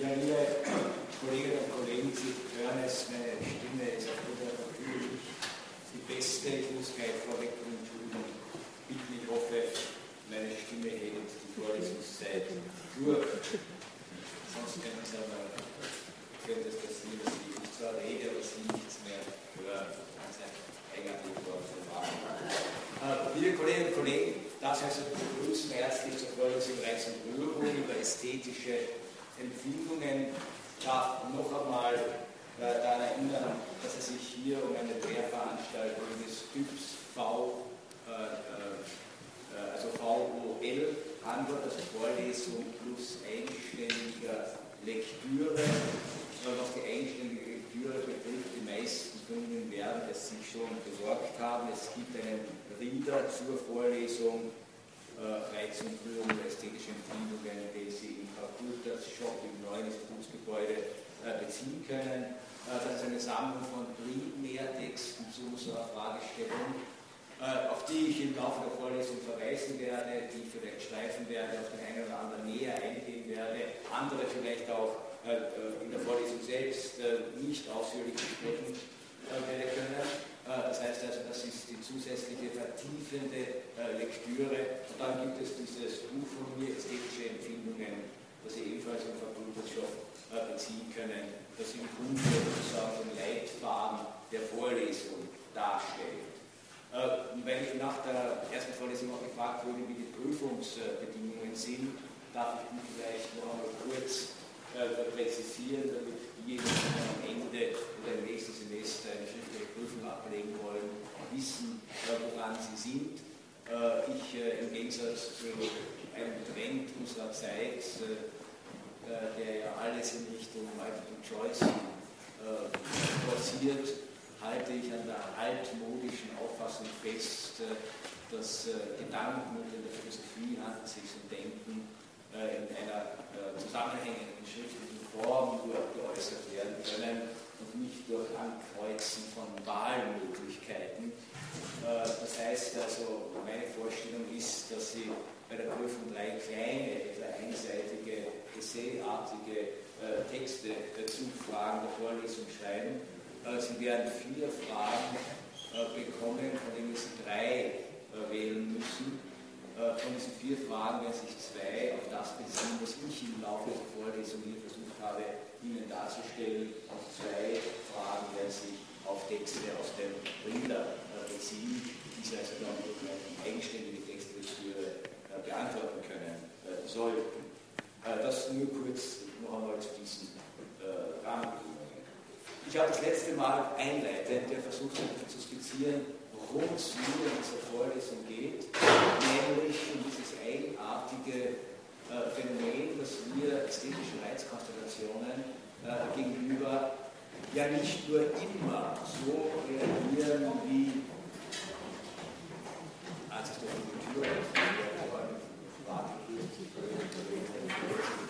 Ja, liebe Kolleginnen und Kollegen, Sie hören es, meine Stimme ist aufgrund der Verfügung die beste. Ich muss gleich vorweg entschuldigen. Bitten, ich hoffe, meine Stimme hält die Vorlesungszeit durch. Sonst können Sie aber können das passieren, dass ich zwar rede, aber Sie nichts mehr hören. Ganz ein eigenartiges äh, Liebe Kolleginnen und Kollegen, darf ich also begrüßen herzlich zur Vorlesung Reis und Rührung über ästhetische Empfindungen darf noch einmal äh, daran erinnern, dass es sich hier um eine Lehrveranstaltung des Typs V, äh, äh, also VOL handelt, also Vorlesung plus eigenständiger Lektüre. Was die eigenständige Lektüre betrifft, die meisten von Ihnen werden es sich schon besorgt haben. Es gibt einen Reader zur Vorlesung Reiz und Führung der ästhetischen Empfindungen, den Sie im Kulturs Shop im neuen Institutsgebäude äh, beziehen können. Äh, das ist eine Sammlung von Primärtexten zu unserer Fragestellung, äh, auf die ich im Laufe der Vorlesung verweisen werde, die ich vielleicht streifen werde, auf den einen oder anderen näher eingehen werde, andere vielleicht auch in der Vorlesung selbst nicht ausführlich besprechen werde können. Das heißt also, das ist die zusätzliche vertiefende Lektüre. Und dann gibt es dieses Buch von mir, Ästhetische Empfindungen das Sie ebenfalls im Fakultatsstoff äh, beziehen können, das im Grunde sozusagen den Leitfaden der Vorlesung darstellt. Äh, weil ich nach der ersten Vorlesung auch gefragt wurde, wie die Prüfungsbedingungen sind, darf ich mich vielleicht noch einmal kurz äh, präzisieren, damit diejenigen, die am Ende oder im nächsten Semester eine schriftliche Prüfung ablegen wollen, wissen, woran sie sind. Ich im Gegensatz zu einem Trend unserer Zeit, äh, äh, der ja alles in Richtung Multiple Choice äh, forciert, halte ich an der altmodischen Auffassung fest, dass Gedanken in der Philosophie handelt sich um Denken in einer zusammenhängenden schriftlichen Form nur geäußert werden können und nicht durch Ankreuzen von Wahlmöglichkeiten. Das heißt also, meine Vorstellung ist, dass Sie bei der Prüfung drei kleine, etwa einseitige, essayartige äh, Texte äh, zu Fragen der Vorlesung schreiben. Äh, Sie werden vier Fragen äh, bekommen, von denen Sie drei äh, wählen müssen. Äh, von diesen vier Fragen werden sich zwei auf das beziehen, was ich im Laufe der Vorlesung hier versucht habe, Ihnen darzustellen. Und zwei Fragen werden sich auf Texte aus dem Rinder beziehen, die also dann durch eine eigenständige Textlektüre beantworten können äh, sollten. Äh, das nur kurz noch einmal zu diesen äh, Rahmenbedingungen. Ich habe das letzte Mal einleitend versucht zu skizzieren, worum es mir in dieser Vorlesung geht, nämlich um dieses eigenartige Phänomen, dass wir ästhetischen Reizkonstellationen gegenüber ja nicht nur immer so reagieren wie als es durch die Thank you.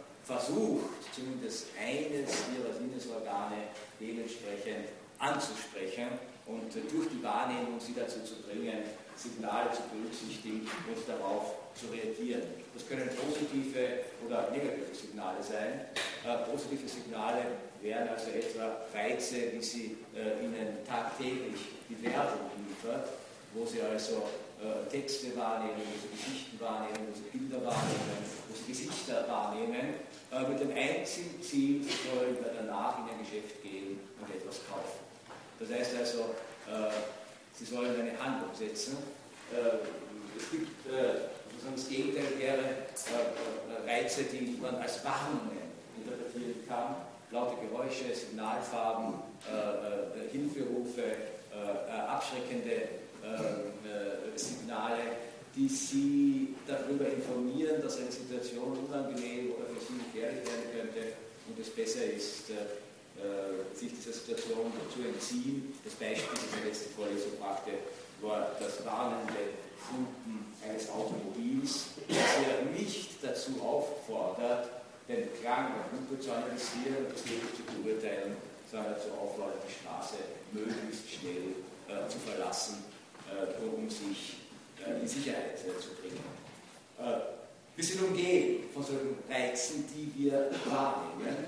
versucht, zumindest eines Ihrer Sinnesorgane dementsprechend anzusprechen und durch die Wahrnehmung Sie dazu zu bringen, Signale zu berücksichtigen und darauf zu reagieren. Das können positive oder negative Signale sein. Äh, positive Signale wären also etwa Reize, wie sie äh, Ihnen tagtäglich die Werbung liefert, wo Sie also äh, Texte wahrnehmen, wo Sie Geschichten wahrnehmen, wo Sie Bilder wahrnehmen, wo Sie Gesichter wahrnehmen, äh, mit dem einzigen Ziel, Sie sollen danach in ein Geschäft gehen und etwas kaufen. Das heißt also, äh, Sie sollen eine Handlung setzen. Äh, es gibt äh, das Gegenteil wäre äh, Reize, die man als Warnungen interpretieren kann. Laute Geräusche, Signalfarben, Hilferufe, abschreckende Signale, die Sie darüber informieren, dass eine Situation unangenehm oder für Sie gefährlich werden könnte und es besser ist, sich dieser Situation zu entziehen. Das Beispiel, das ich letzte Vorlesung brachte, war das warnende Funken eines Automobils, das ja nicht dazu auffordert, den Klang der Hupe zu analysieren und das wirklich zu beurteilen, sondern dazu auffordert, die Straße möglichst schnell äh, zu verlassen, äh, um sich äh, in Sicherheit äh, zu bringen. Äh, wir sind umgeben von solchen Reizen, die wir wahrnehmen.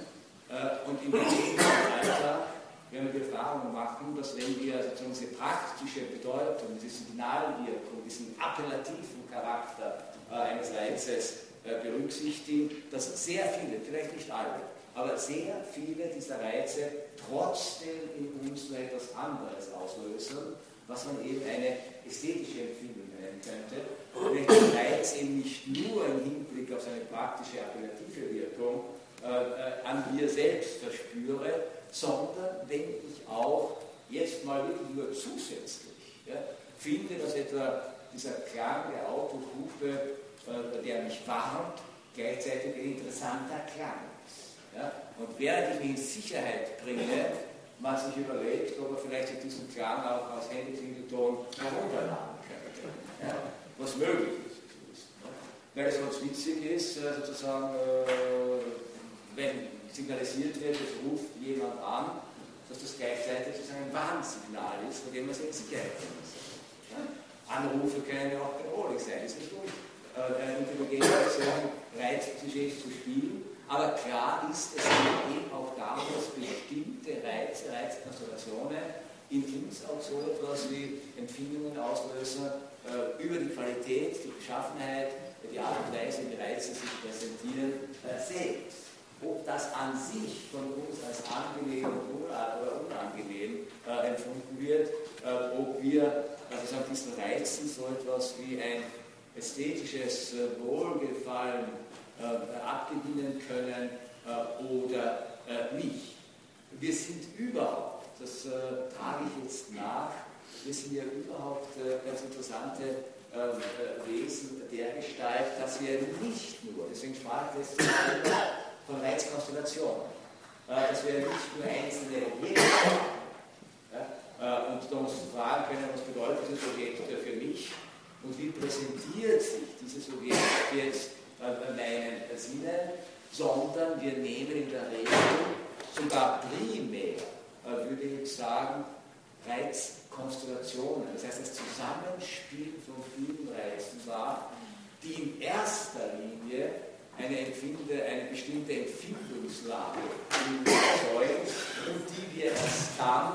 Äh, und im Alter werden wir die Erfahrung machen, dass wenn wir sozusagen diese praktische Bedeutung, diese Signalwirkung, diesen appellativen Charakter äh, eines Reizes äh, berücksichtigen, dass sehr viele, vielleicht nicht alle, aber sehr viele dieser Reize trotzdem in uns nur etwas anderes auslösen, was man eben eine ästhetische Empfindung nennen könnte. Und den Reiz eben nicht nur im Hinblick auf seine praktische appellative Wirkung äh, äh, an mir selbst verspüre, sondern wenn ich auch jetzt mal wirklich nur zusätzlich ja, finde, dass etwa dieser Klang der Autohupe, äh, der mich warnt, gleichzeitig ein interessanter Klang ist. Ja? Und während ich mich in Sicherheit bringe, man sich überlegt, ob er vielleicht diesen Klang auch als Handyklingelton herunterladen könnte. Ja? Was möglich ist. Weil es ganz witzig ist, sozusagen, wenn signalisiert wird, es ruft jemand an, dass das gleichzeitig sozusagen ein Warnsignal ist, von dem man sich in Sicherheit. Ja? Anrufe können ja auch bedrohlich sein, ist nicht gut. Äh, eine intelligente Person Reizklischees zu spielen, aber klar ist, es geht eben auch darum, dass bestimmte Reize, Reizkonstellationen in uns auch so etwas wie Empfindungen auslösen äh, über die Qualität, die Beschaffenheit, die Art und Weise, wie Reize sich präsentieren, äh, selbst. Ob das an sich von uns als angenehm oder unangenehm äh, empfunden wird, äh, ob wir also an diesen Reizen so etwas wie ein ästhetisches äh, Wohlgefallen abgewinnen können äh, oder äh, nicht. Wir sind überhaupt, das trage ich jetzt nach, wir sind ja überhaupt ganz interessante Wesen der Gestalt, dass wir nicht nur, deswegen sprach ich Mal von Reizkonstellationen. Äh, dass wir nicht nur einzelne Objekte haben. Und da uns fragen können, was bedeutet dieses Objekt für mich und wie präsentiert sich dieses Objekt jetzt meinen Sinnen, sondern wir nehmen in der Regel sogar primär, äh, würde ich sagen, Reizkonstellationen, das heißt das Zusammenspiel von vielen Reizen wahr, die in erster Linie eine, Empfinde, eine bestimmte Empfindungslage erzeugt und die wir erst dann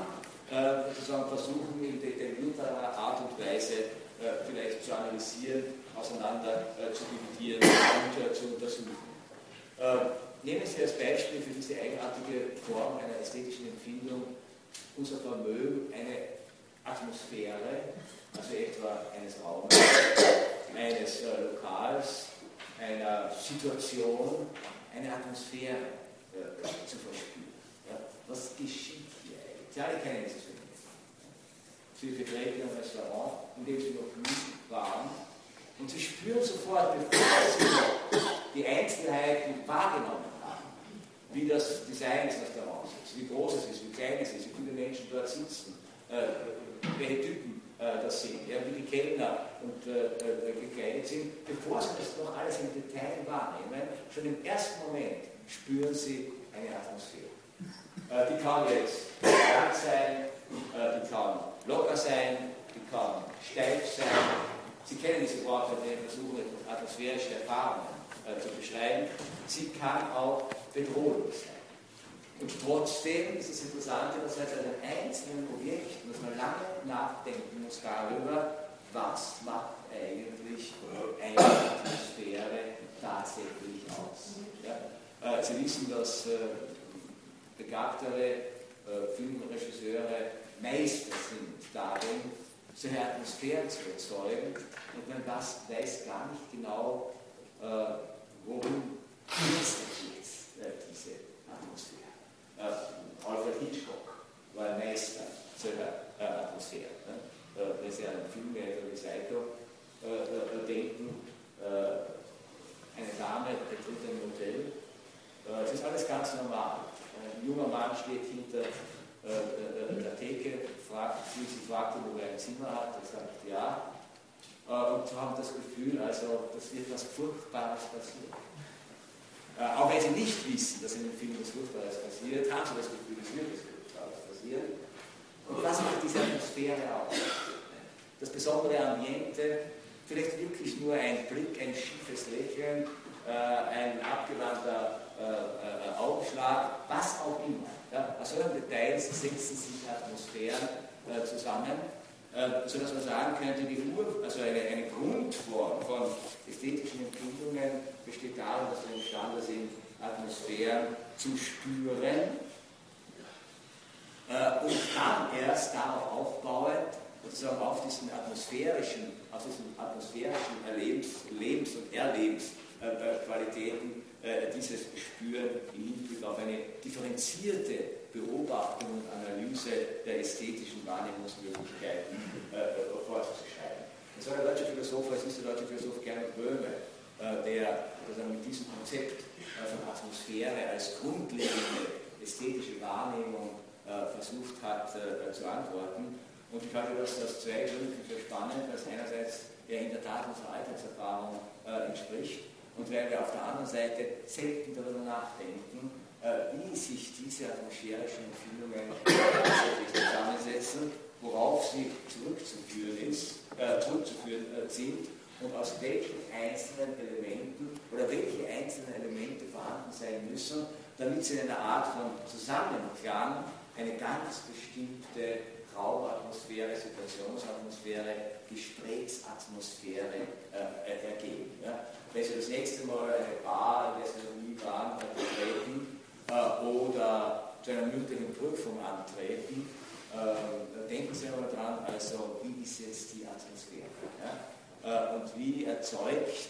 äh, sozusagen versuchen, in detaillierter Art und Weise äh, vielleicht zu analysieren, auseinander äh, zu dividieren und zu untersuchen. Äh, nehmen Sie als Beispiel für diese eigenartige Form einer ästhetischen Empfindung unser Vermögen, eine Atmosphäre, also etwa eines Raumes, eines äh, Lokals, einer Situation eine Atmosphäre äh, zu verspüren. Ja? Was geschieht hier eigentlich? Sie alle kennen dieses Phänomen. Sie betreten ein Restaurant, in dem Sie noch nie waren, und Sie spüren sofort, bevor Sie die Einzelheiten wahrgenommen haben, wie das Design des Restaurants ist, wie groß es ist, wie klein es ist, wie viele Menschen dort sitzen, äh, welche Typen das sind, ja, wie die Kellner und, gekleidet sind, bevor sie das noch alles im Detail wahrnehmen, schon im ersten Moment spüren sie eine Atmosphäre. die kann jetzt lang sein, die kann locker sein, die kann steif sein. Sie kennen diese Worte, die versuchen, atmosphärische Erfahrungen äh, zu beschreiben. Sie kann auch bedrohlich sein. Und trotzdem ist es interessant, dass an einem einzelnen Objekt, dass man lange nachdenken muss darüber, was macht eigentlich eine Atmosphäre tatsächlich aus. Ja? Äh, Sie wissen, dass äh, begabtere äh, Filmregisseure Meister sind darin, solche Atmosphären zu erzeugen. Und man das weiß gar nicht genau, äh, worum geht äh, diese Atmosphäre. Äh, Alfred Hitchcock war ein Meister solcher äh, Atmosphäre. Ne? Äh, wenn Sie an Filme wie Psycho äh, äh, denken, eine Dame betritt ein Hotel, es ist alles ganz normal. Ein junger Mann steht hinter der Theke, fragt, ihn, ob er ein Zimmer hat, er sagt ja. Und haben das Gefühl, also, das wird was Furchtbares passieren. Äh, auch wenn sie nicht wissen, dass in dem Film was Furchtbares passiert, haben sie das Gefühl, es wird was Furchtbares passieren. Und was macht diese Atmosphäre aus? Das besondere Ambiente, vielleicht wirklich nur ein Blick, ein schiefes Lächeln, äh, ein abgewandter äh, äh, Augenschlag, was auch immer. Ja, aus solchen Details setzen sich Atmosphären äh, zusammen äh, sodass man sagen könnte, die Ur, also eine, eine Grundform von ästhetischen Empfindungen besteht darin, dass wir imstande sind, Atmosphären zu spüren äh, und dann erst darauf aufbauend, sozusagen auf diesen atmosphärischen, auf diesen atmosphärischen Erlebens, Lebens- und Erlebensqualitäten äh, dieses Spüren im Hinblick auf eine differenzierte Beobachtung und Analyse der ästhetischen Wahrnehmungsmöglichkeiten äh, vorzuschreiben. Das war der deutsche Philosoph, es ist der deutsche Philosoph Gernot Böhme, äh, der also mit diesem Konzept äh, von Atmosphäre als grundlegende ästhetische Wahrnehmung äh, versucht hat äh, zu antworten. Und ich halte das aus zwei Gründen für spannend, es einerseits ja in der Tat unserer Alltagserfahrung äh, entspricht und weil wir auf der anderen Seite selten darüber nachdenken, äh, wie sich diese atmosphärischen Empfindungen tatsächlich zusammensetzen, worauf sie zurückzuführen, ist, äh, zurückzuführen äh, sind und aus welchen einzelnen Elementen oder welche einzelnen Elemente vorhanden sein müssen, damit sie in einer Art von Zusammenklang eine ganz bestimmte Raumatmosphäre, Situationsatmosphäre, Gesprächsatmosphäre äh, ergeben. Ja? Wenn Sie das nächste Mal eine Bar, der Sie noch nie waren, betreten, äh, oder zu einer mündlichen Prüfung antreten, äh, denken Sie aber dran, also wie ist jetzt die Atmosphäre? Ja? Äh, und wie erzeugt,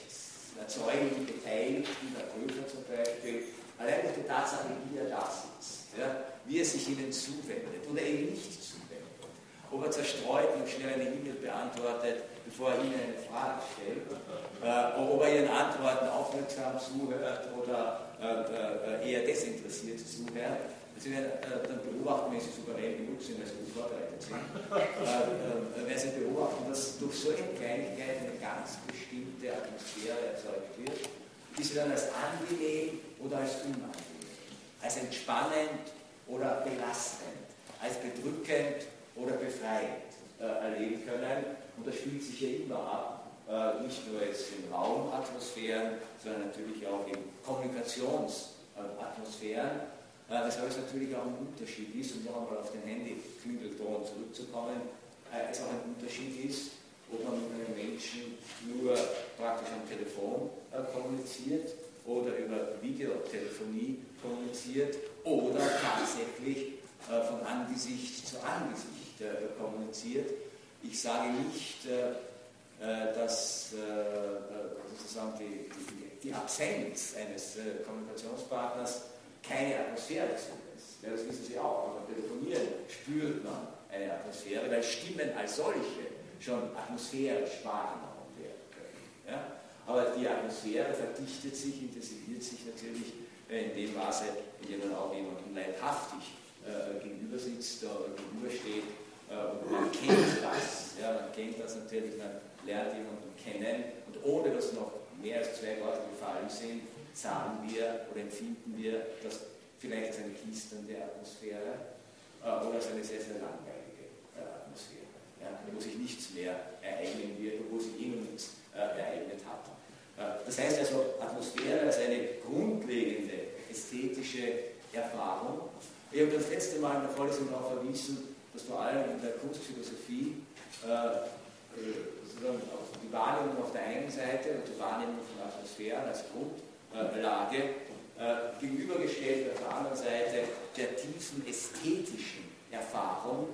erzeugen die Beteiligten, der Prüfer zum Beispiel, allein durch die Tatsache, wie er da sitzt, ja? wie er sich ihnen zuwendet oder eben nicht zuwendet, ob er zerstreut und schnell eine E-Mail beantwortet, bevor er Ihnen eine Frage stellt, äh, ob er Ihren Antworten aufmerksam zuhört oder äh, äh, eher desinteressiert zuhört. Sie werden äh, dann beobachten, wenn Sie souverän genug sind, also gut vorbereitet sind, werden Sie beobachten, dass durch solche Kleinigkeiten eine ganz bestimmte Atmosphäre erzeugt wird, die Sie dann als angenehm oder als unangenehm, als entspannend oder belastend, als bedrückend oder befreiend erleben können. Und das spielt sich ja immer ab äh, nicht nur jetzt in Raumatmosphären, sondern natürlich auch in Kommunikationsatmosphären. Äh, weshalb es natürlich auch ein Unterschied ist, um noch einmal auf den Handy-Klingelton zurückzukommen, äh, es auch ein Unterschied ist, ob man mit einem Menschen nur praktisch am Telefon kommuniziert oder über Videotelefonie kommuniziert oder tatsächlich von Angesicht zu Angesicht kommuniziert. Ich sage nicht, äh, dass äh, äh, sozusagen die, die, die, Absenz eines Kommunikationspartners keine Atmosphäre ist. Ja, das wissen Sie auch. Beim Telefonieren spürt man eine Atmosphäre, weil Stimmen als solche schon atmosphärisch wahrgenommen werden können. Ja? Aber die Atmosphäre verdichtet sich, intensiviert sich natürlich in dem Maße, in dem man auch jemandem leibhaftig äh, gegenüber sitzt oder gegenübersteht äh, und man kennt das Ja, man kennt das natürlich, man lernt jemanden kennen und ohne dass noch mehr als zwei Worte gefallen sind, sagen wir oder empfinden wir, dass vielleicht eine knisternde Atmosphäre äh, oder eine sehr, sehr langweilige äh, Atmosphäre, ja, wo sich nichts mehr ereignen wird, wo sich noch nichts äh, ereignet hat. Äh, das heißt also, Atmosphäre als eine grundlegende ästhetische Erfahrung. Ich habe das letzte Mal in der Vorlesung darauf verwiesen, dass vor allem in der Kunstphilosophie äh, die Wahrnehmung auf der einen Seite und die Wahrnehmung von Atmosphären als Grundlage äh, gegenübergestellt auf der anderen Seite der tiefen ästhetischen Erfahrung,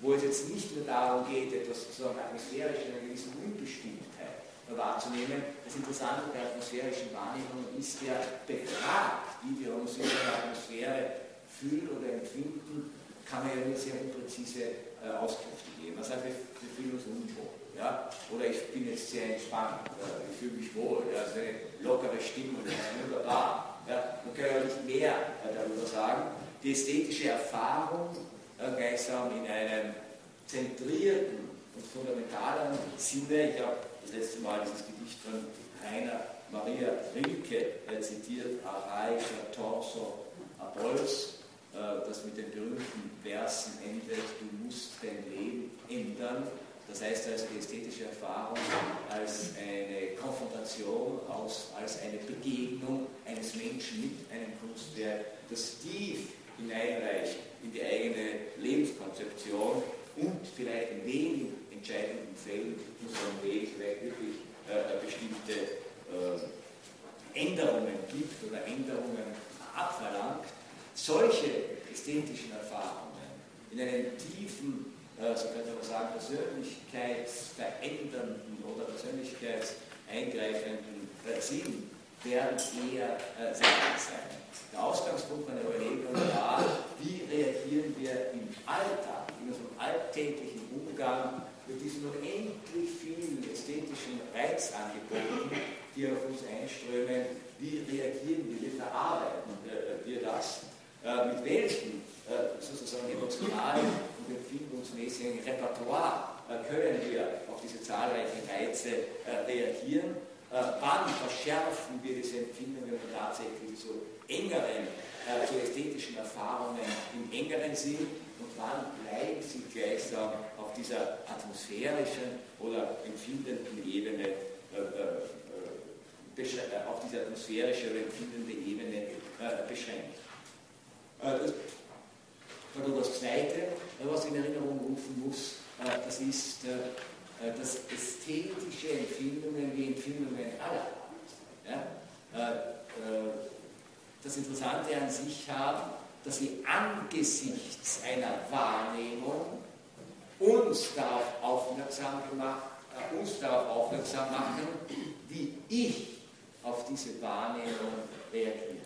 wo es jetzt nicht nur darum geht, etwas sozusagen atmosphärisch in einer gewissen Unbestimmtheit wahrzunehmen. Das Interessante der atmosphärischen Wahrnehmung ist ja befragt, wie wir uns in der Atmosphäre fühlen oder empfinden, kann man ja nur sehr unpräzise äh, Auskünfte geben. Man sagt, wir, fühlen uns unwohl. Ja? Oder ich bin jetzt sehr entspannt, äh, ich fühle mich wohl, ja? also eine lockere Stimmung, das ist wunderbar. Ja? Man kann ja nicht mehr äh, darüber sagen. Die ästhetische Erfahrung äh, gleichsam in einem zentrierten und fundamentalen Sinne, ich habe das letzte Mal dieses Gedicht von Rainer Maria Rilke äh, zitiert, Torso Abols, äh, das mit den berühmten Versen endet, du musst dein Leben ändern. Das heißt also die ästhetische Erfahrung als eine Konfrontation, als eine Begegnung eines Menschen mit einem Kunstwerk, das tief hineinreicht in die eigene Lebenskonzeption und vielleicht in wenigen entscheidenden Fällen so einem Weg vielleicht wirklich äh, bestimmte äh, Änderungen gibt oder Änderungen abverlangt solche ästhetischen Erfahrungen in einem tiefen, äh, so könnte man sagen, persönlichkeitsverändernden oder persönlichkeitseingreifenden Sinn werden eher äh, selten sein. Der Ausgangspunkt meiner Überlegung war, wie reagieren wir im Alltag, in unserem alltäglichen Umgang mit diesen unendlich vielen ästhetischen Reizangeboten, die auf uns einströmen, wie reagieren wir, wie verarbeiten äh, wir das äh, mit welchem äh, sozusagen emotionalen und empfindungsmäßigen Repertoire äh, können wir auf diese zahlreichen Reize reagieren. wann verschärfen wir diese Empfindungen tatsächlich zu engeren, zu ästhetischen Erfahrungen im engeren Sinn und wann bleiben sie gleichsam auf dieser atmosphärischen oder empfindenden Ebene auf diese atmosphärische oder empfindende Ebene beschränkt. Äh, das das Zweite, was ich in Erinnerung rufen muss, äh, das ist, äh, dass ästhetische Empfindungen wie Empfindungen aller ja, das Interessante an sich haben, dass sie angesichts einer Wahrnehmung uns darauf aufmerksam, gemacht, uns darauf aufmerksam machen, wie ich auf diese Wahrnehmung reagiere.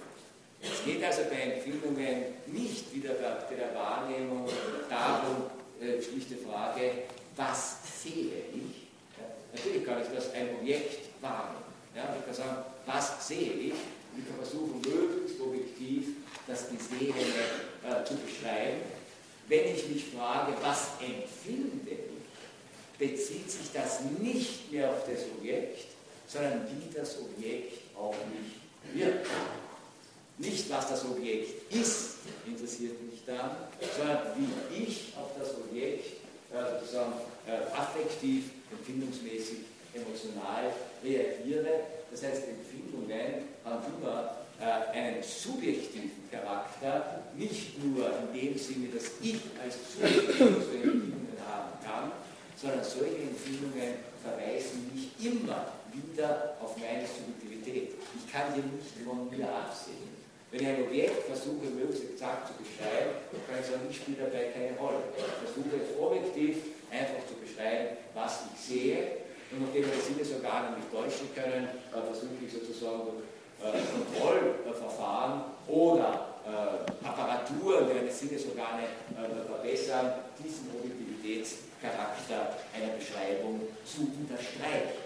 Es geht also bei Empfindungen nicht wieder bei der Wahrnehmung darum, äh, schlichte Frage, was sehe ich? Ja, natürlich kann ich das ein Objekt wahrnehmen. Ja, ich kann sagen, was sehe ich? Und ich kann versuchen, möglichst objektiv das Gesehene äh, zu beschreiben. Wenn ich mich frage, was empfinde ich, bezieht sich das nicht mehr auf das Objekt, sondern wie das Objekt auf mich wirkt. Nicht, was das Objekt ist, interessiert mich dann, sondern wie ich auf das Objekt äh, sozusagen äh, affektiv, empfindungsmäßig, emotional reagiere. Das heißt, Empfindungen haben immer äh, einen subjektiven Charakter, nicht nur in dem Sinne, dass ich als Subjekt so Empfindungen haben kann, sondern solche Empfindungen verweisen mich immer wieder auf meine Subjektivität. Ich kann die nicht von mir absehen. Wenn ich ein Objekt versuche, möglichst exakt zu beschreiben, kann ich sagen, ich spiele dabei keine Rolle. Ich versuche es objektiv einfach zu beschreiben, was ich sehe. Und nachdem meine Sinnesorgane nicht täuschen können, äh, versuche ich sozusagen durch äh, Kontrollverfahren oder äh, Apparaturen, die meine Sinnesorgane verbessern, diesen Objektivitätscharakter einer Beschreibung zu unterstreichen.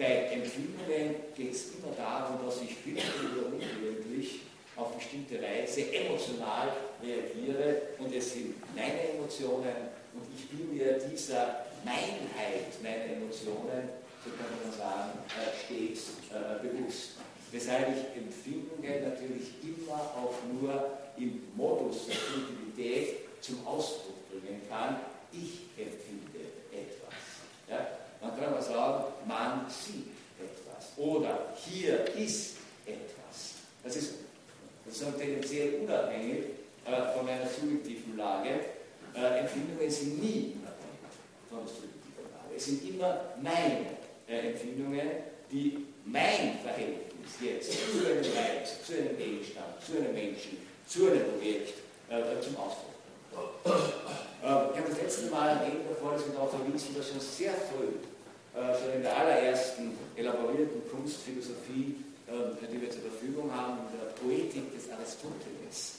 Bei Empfindungen geht es immer darum, dass ich bitte oder unwirklich auf bestimmte Weise emotional reagiere und es sind meine Emotionen und ich bin mir dieser Meinheit meiner Emotionen, so könnte man sagen, stets bewusst. Weshalb ich Empfindungen natürlich immer auch nur im Modus der Subtilität zum Ausdruck bringen kann. Ich empfinde etwas. Ja? Man kann aber sagen, man sieht etwas. Oder hier ist etwas. Das ist sozusagen tendenziell unabhängig äh, von einer subjektiven Lage. Äh, Empfindungen sind nie unabhängig von der subjektiven Lage. Es sind immer meine äh, Empfindungen, die mein Verhältnis jetzt zu einem Reiz, zu einem Gegenstand, zu einem Menschen, zu einem Objekt äh, zum Ausdruck. Äh, ich habe das letzte Mal erwähnt davor, dass wir darauf verwiesen, dass schon sehr früh, äh, schon in der allerersten elaborierten Kunstphilosophie, äh, die wir zur Verfügung haben, der Poetik des Aristoteles,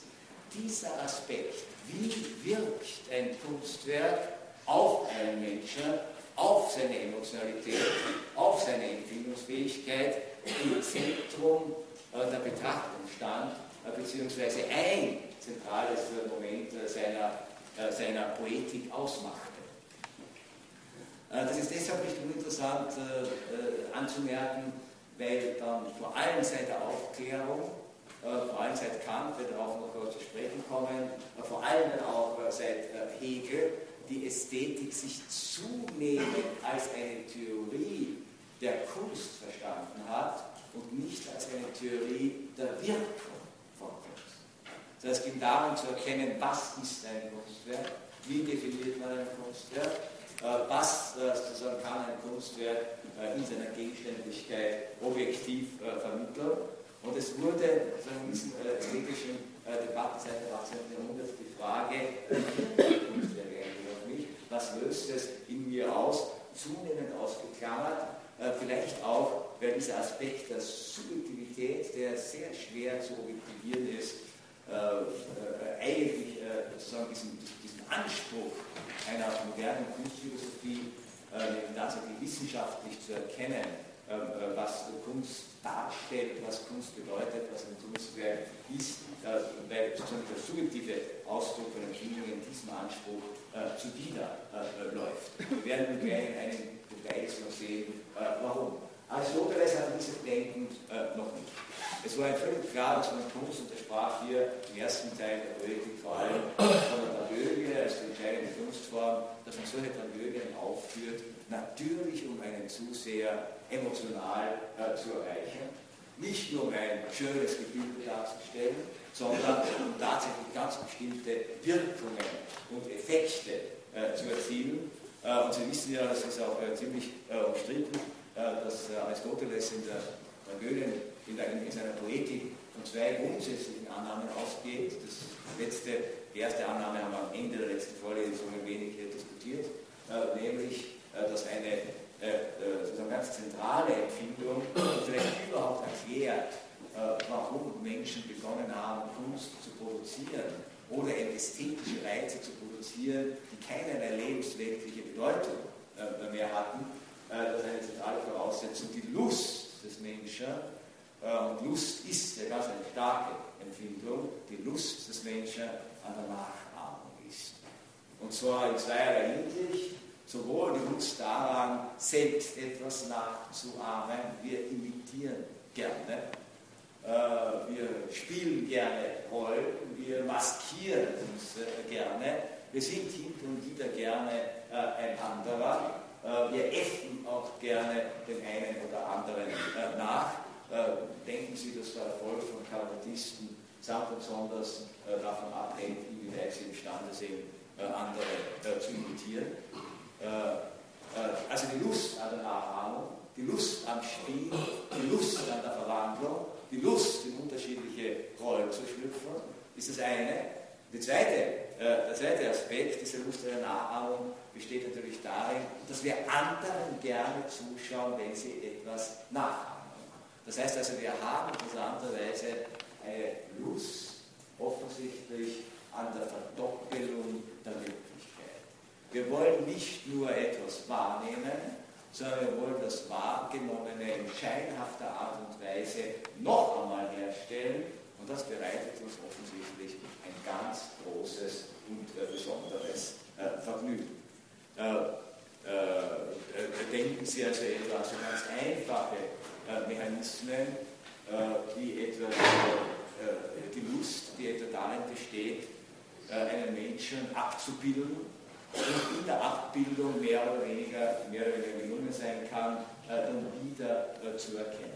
dieser Aspekt, wie wirkt ein Kunstwerk auf einen Menschen, auf seine Emotionalität, auf seine Empfindungsfähigkeit, im Zentrum der Betrachtung stand, beziehungsweise ein zentrales Moment seiner, seiner Poetik ausmachte. Das ist deshalb nicht uninteressant anzumerken, weil dann vor allem seit der Aufklärung, vor allem seit Kant, wir darauf noch zu sprechen kommen, vor allem auch seit Hegel, die Ästhetik sich zunehmend als eine Theorie der Kunst verstanden hat und nicht als eine Theorie der Wirkung von Kunst. Das heißt, es ging darum zu erkennen, was ist ein Kunstwerk, wie definiert man ein Kunstwerk, äh, was äh, sozusagen kann ein Kunstwerk äh, in seiner Gegenständlichkeit objektiv vermitteln. Und es wurde in diesen ästhetischen Debatten seit dem 18. Jahrhundert die Frage, Kunstwerke eigentlich auf mich, was löst es in mir aus, zunehmend ausgeklammert äh, vielleicht auch, weil dieser Aspekt der Subjektivität, der sehr schwer zu objektivieren ist, äh, äh, eigentlich sozusagen diesen, diesen, Anspruch einer modernen Kunstphilosophie, tatsächlich wissenschaftlich zu erkennen, was Kunst darstellt, was Kunst bedeutet, was ein Kunstwerk ist, weil sozusagen der subjektive Ausdruck von Empfindungen diesem Anspruch zuwiderläuft. Wir werden gleich in einem Details noch sehen, äh, warum. Aristoteles hatte dieses Denken äh, noch nicht. Es war völlig klar, dass man Kunst, und er sprach hier im ersten Teil der Poetik vor allem von der Tragödie als die entscheidende Kunstform, dass man solche Tragödien aufführt, natürlich um einen Zuseher emotional äh, zu erreichen. Nicht nur um ein schönes Gebilde darzustellen, sondern um tatsächlich ganz bestimmte Wirkungen und Effekte äh, zu erzielen. Äh, und Sie wissen ja, das ist auch äh, ziemlich äh, umstritten, äh, dass Aristoteles in der Tragödien, in, in, seiner Poetik von zwei grundsätzlichen Annahmen ausgeht. Das letzte, die erste Annahme haben wir am Ende der letzten Vorlesung ein wenig diskutiert, äh, nämlich, äh, dass eine sozusagen ganz zentrale Empfindung vielleicht überhaupt erklärt, warum Menschen begonnen haben, Kunst zu produzieren oder ästhetische Reize zu produzieren, die keinerlei lebensweltliche Bedeutung mehr hatten, äh, das ist eine zentrale Voraussetzung, die Lust des Menschen. Äh, und Lust ist ja ganz eine starke Empfindung. Die Lust des Menschen an der Nachahmung ist. Und zwar in zweierlei Hinsicht. Sowohl die Lust daran, selbst etwas nachzuahmen, wir imitieren gerne, äh, wir spielen gerne Rollen, wir maskieren uns gerne, wir sind hin und wieder gerne ein anderer äh, wir essen auch gerne den einen oder anderen äh, nach. Äh, denken Sie, dass der Erfolg von Kabarettisten samt und sonders davon abhängt, inwieweit sie imstande sind, andere zu imitieren. Also die Lust an der Nachahmung, die Lust am Spiel, die Lust an der Verwandlung, die Lust, in unterschiedliche Rollen zu schlüpfen, ist das eine. Die zweite, der zweite Aspekt dieser Lust an der Nachahmung besteht natürlich darin, dass wir anderen gerne zuschauen, wenn sie etwas nachahmen. Das heißt also, wir haben interessanterweise eine Lust offensichtlich an der Verdoppelung der Wirklichkeit. Wir wollen nicht nur etwas wahrnehmen, sondern wir wollen das Wahrgenommene in scheinhafter Art und Weise noch einmal herstellen und das bereitet uns offensichtlich ein ganz großes und äh, besonderes äh, Vergnügen. Äh, äh, denken Sie also etwa so ganz einfache äh, Mechanismen, äh, wie etwa äh, die Lust, die etwa darin besteht, äh, einen Menschen abzubilden und in der Abbildung mehr oder weniger, mehr oder weniger gelungen sein kann, äh, dann wieder zu erkennen.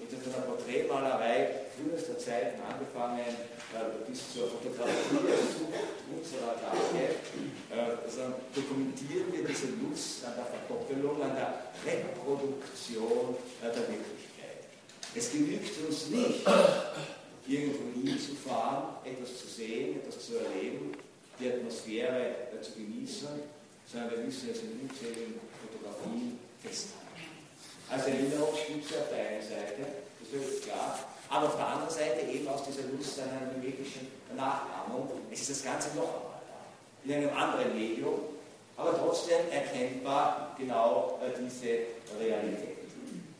Mit der Porträtmalerei frühester Zeiten angefangen äh, bis zur Fotografie unserer Tage, äh, also dokumentieren wir diese Lust an der Verdoppelung, an der Reproduktion äh, der Wirklichkeit. Es genügt uns nicht, irgendwo hinzufahren, etwas zu sehen, etwas zu erleben, die Atmosphäre zu genießen, sondern wir müssen es in unzähligen Fotografien festhalten. Als Erinnerungsstütze auf der einen Seite, das ist klar, aber auf der anderen Seite eben aus dieser Lust einer beweglichen Nachahmung. Es ist das Ganze noch einmal da. In einem anderen Medium, aber trotzdem erkennbar genau äh, diese Realität.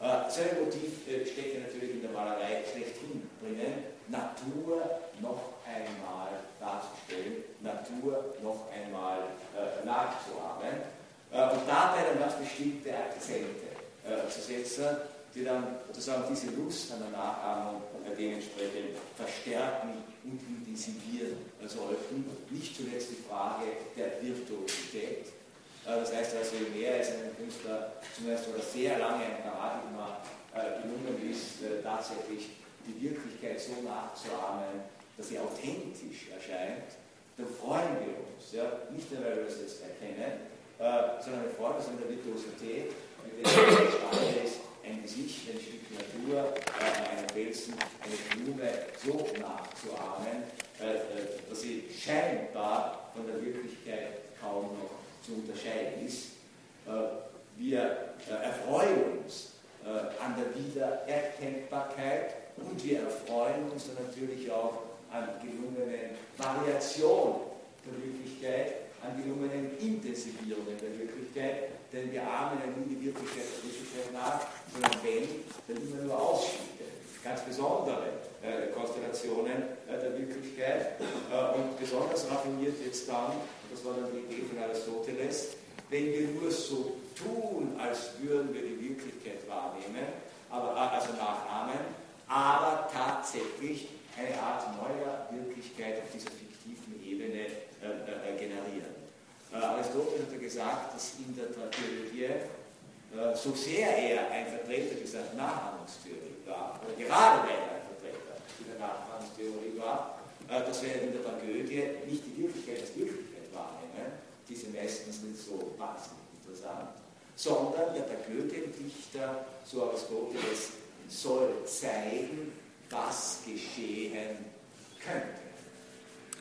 Äh, so ein Motiv äh, steckt ja natürlich in der Malerei schlechthin drinnen, Natur noch einmal darzustellen, Natur noch einmal äh, nachzuahmen äh, und dabei dann ganz bestimmte Akzente äh, zu setzen, die dann sozusagen diese Lust an der Nachahmung dementsprechend verstärken und intensivieren sollten. Nicht zuletzt die Frage der Virtuosität. Äh, das heißt also, je mehr es einem Künstler zumindest oder sehr lange ein Paradigma äh, gelungen ist, tatsächlich die Wirklichkeit so nachzuahmen, dass sie authentisch erscheint, dann freuen wir uns. Ja? Nicht nur, weil wir das jetzt erkennen, sondern wir freuen uns an der Virtuosität, es ist, ein Gesicht, ein Stück Natur, äh, einen Felsen, eine Blume so nachzuahmen, äh, äh, dass sie scheinbar von der Wirklichkeit kaum noch zu unterscheiden ist. Wir erfreuen uns an der Wiedererkennbarkeit und wir erfreuen uns natürlich auch an gelungenen Variationen der Wirklichkeit, an gelungenen Intensivierungen der Wirklichkeit, denn wir ahmen ja nie die Wirklichkeit der Wirklichkeit nach, sondern wenn, dann immer nur Ausschnitte, ganz besondere äh, Konstellationen äh, der Wirklichkeit. Äh, und besonders raffiniert jetzt dann, das war dann die Idee von Aristoteles, wenn wir nur so tun, als würden wir die Wirklichkeit wahrnehmen, aber, äh, also nachahmen, aber tatsächlich eine Art neuer Wirklichkeit auf dieser fiktiven Ebene äh, äh, generieren. Äh, Aristoteles hat ja gesagt, dass in der Tragödie, äh, so sehr er ein Vertreter dieser Nachahmungstheorie war, oder gerade weil er ein Vertreter dieser Nachahmungstheorie war, äh, dass wir in der Tragödie nicht die Wirklichkeit als Wirklichkeit wahrnehmen, die ist meistens nicht so wahnsinnig interessant, sondern der Tragödiendichter, so Aristoteles, soll zeigen, was geschehen könnte.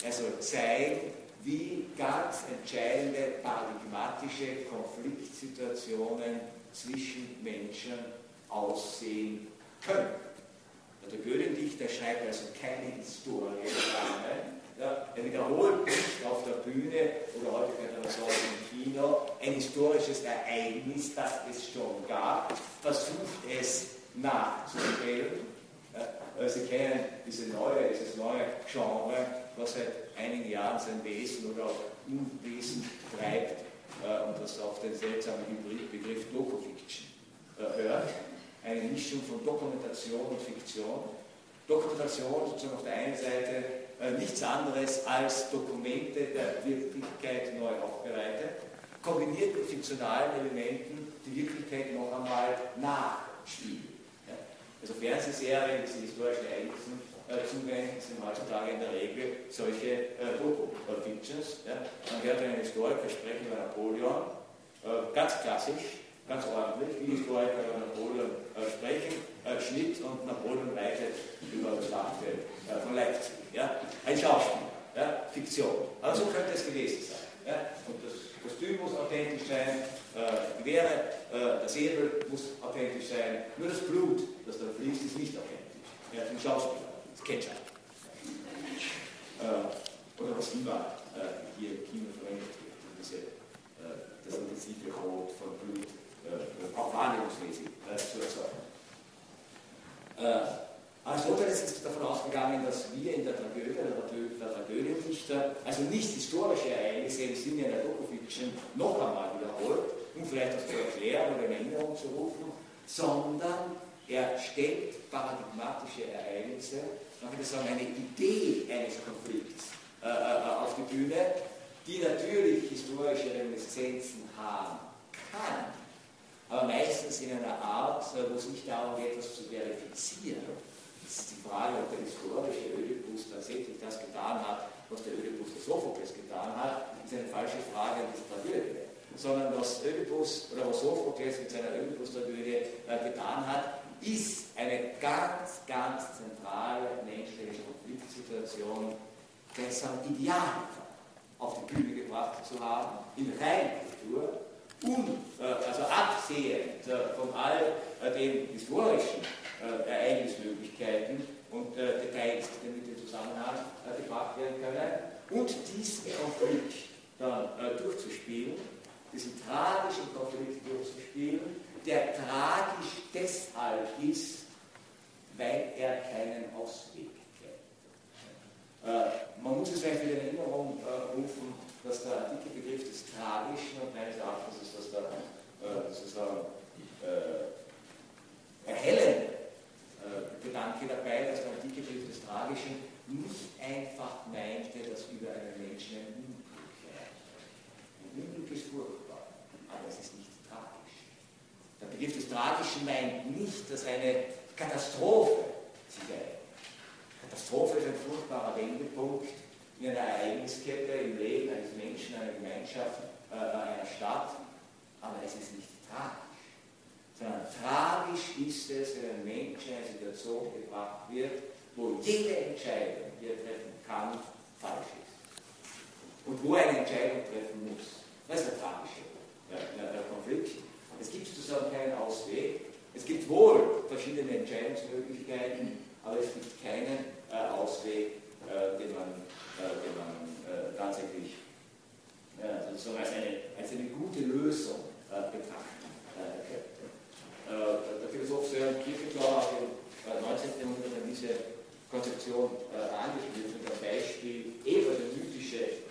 Er soll zeigen, wie ganz entscheidende paradigmatische Konfliktsituationen zwischen Menschen aussehen können. Der Goethe-Dichter schreibt also keine Historie ja, er wiederholt nicht auf der Bühne oder heute könnte man sagen im Kino ein historisches Ereignis, das es schon gab, versucht es nachzustellen. Ja, Sie kennen diese neue, dieses neue Genre, was seit einigen Jahren sein Wesen oder auch Unwesen treibt äh, und das auf den seltsamen Hybridbegriff Doku-Fiction äh, hört. Eine Mischung von Dokumentation und Fiktion. Dokumentation sozusagen auf der einen Seite äh, nichts anderes als Dokumente der Wirklichkeit neu aufbereitet, kombiniert mit fiktionalen Elementen die Wirklichkeit noch einmal nachspielen. Ja? Also Fernsehserien, diese historischen Ereignisse äh, zuwenden, sind heutzutage in der Regel solche äh. Ja. Man hört einen Historiker sprechen über Napoleon, äh, ganz klassisch, ganz ordentlich, wie Historiker über Napoleon äh, sprechen, äh, Schnitt und Napoleon reitet über das Schlachtfeld äh, von Leipzig. Ja. Ein Schauspiel, ja, Fiktion. Aber könnte es gewesen sein. Ja. Und das Kostüm muss authentisch sein, die Gewehre, der Säbel muss authentisch sein, nur das Blut, das da fließt, ist nicht authentisch. Ja, ein Schauspieler. Ketchup. Äh, oder was immer äh, hier Kino verwendet wird, diese, äh, das intensive Rot von Blut äh, auch wahrnehmungsmäßig äh, zu erzeugen. Äh, Aristoteles ist davon ausgegangen, dass wir in der Tragödie, der Tragödiendichter, also nicht historische Ereignisse im Sinne einer Doku-Fiction noch einmal wiederholt, um vielleicht das zu erklären oder in Erinnerung zu rufen, sondern er stellt paradigmatische Ereignisse, könnte sagen, eine Idee eines Konflikts äh, äh, auf die Bühne, die natürlich historische Reminiszenzen haben kann, aber meistens in einer Art, äh, wo es nicht darum geht, etwas zu verifizieren. Das ist die Frage, ob der historische Ödipus tatsächlich das getan hat, was der Ödipus des Sophokles getan hat, ist eine falsche Frage an diese Tragödie. Sondern was Ödipus oder was Sophokles mit seiner Ödipus-Tragödie äh, getan hat, ist eine ganz, ganz zentrale menschliche Konfliktsituation gleichsam ideal auf die Bühne gebracht zu haben, in Reinkultur, un, äh, also absehend äh, von all äh, den historischen Ereignismöglichkeiten und Details, die mit dem Zusammenhang gebracht werden können, und diesen Konflikt dann durchzuspielen, diesen tragischen Konflikt durchzuspielen, der tragisch deshalb ist, weil er keinen Ausweg kennt. man muss es vielleicht in Erinnerung rufen, dass der antike Begriff des Tragischen und meines Erachtens ist das der äh, sozusagen äh, erhellende äh, Gedanke dabei, dass der antike Begriff des Tragischen nicht einfach meinte, dass über einen Menschen ein Unglück herrscht. Ein Unglück ist furchtbar, aber es ist nicht. Der Begriff des Tragischen meint nicht, dass eine Katastrophe sich ereignet. Katastrophe ist ein furchtbarer Wendepunkt in einer Ereigniskette im Leben eines Menschen, einer Gemeinschaft, äh, einer Stadt, aber es ist nicht tragisch, sondern tragisch ist es, wenn ein Mensch in eine Situation gebracht wird, wo jede Entscheidung, die er treffen kann, falsch ist. Und wo er eine Entscheidung treffen muss. Das ist der tragische der, der Konflikt. Es gibt sozusagen keinen Ausweg. Es gibt wohl verschiedene Entscheidungsmöglichkeiten, aber es gibt keinen äh, Ausweg, äh, den man äh, den man äh, tatsächlich sozusagen als eine, als eine gute Lösung äh, betrachten könnte. der Philosoph Sören Kierkegaard hat im 19. Jahrhundert diese Konzeption angespielt mit einem Beispiel, ebenfalls eine mythische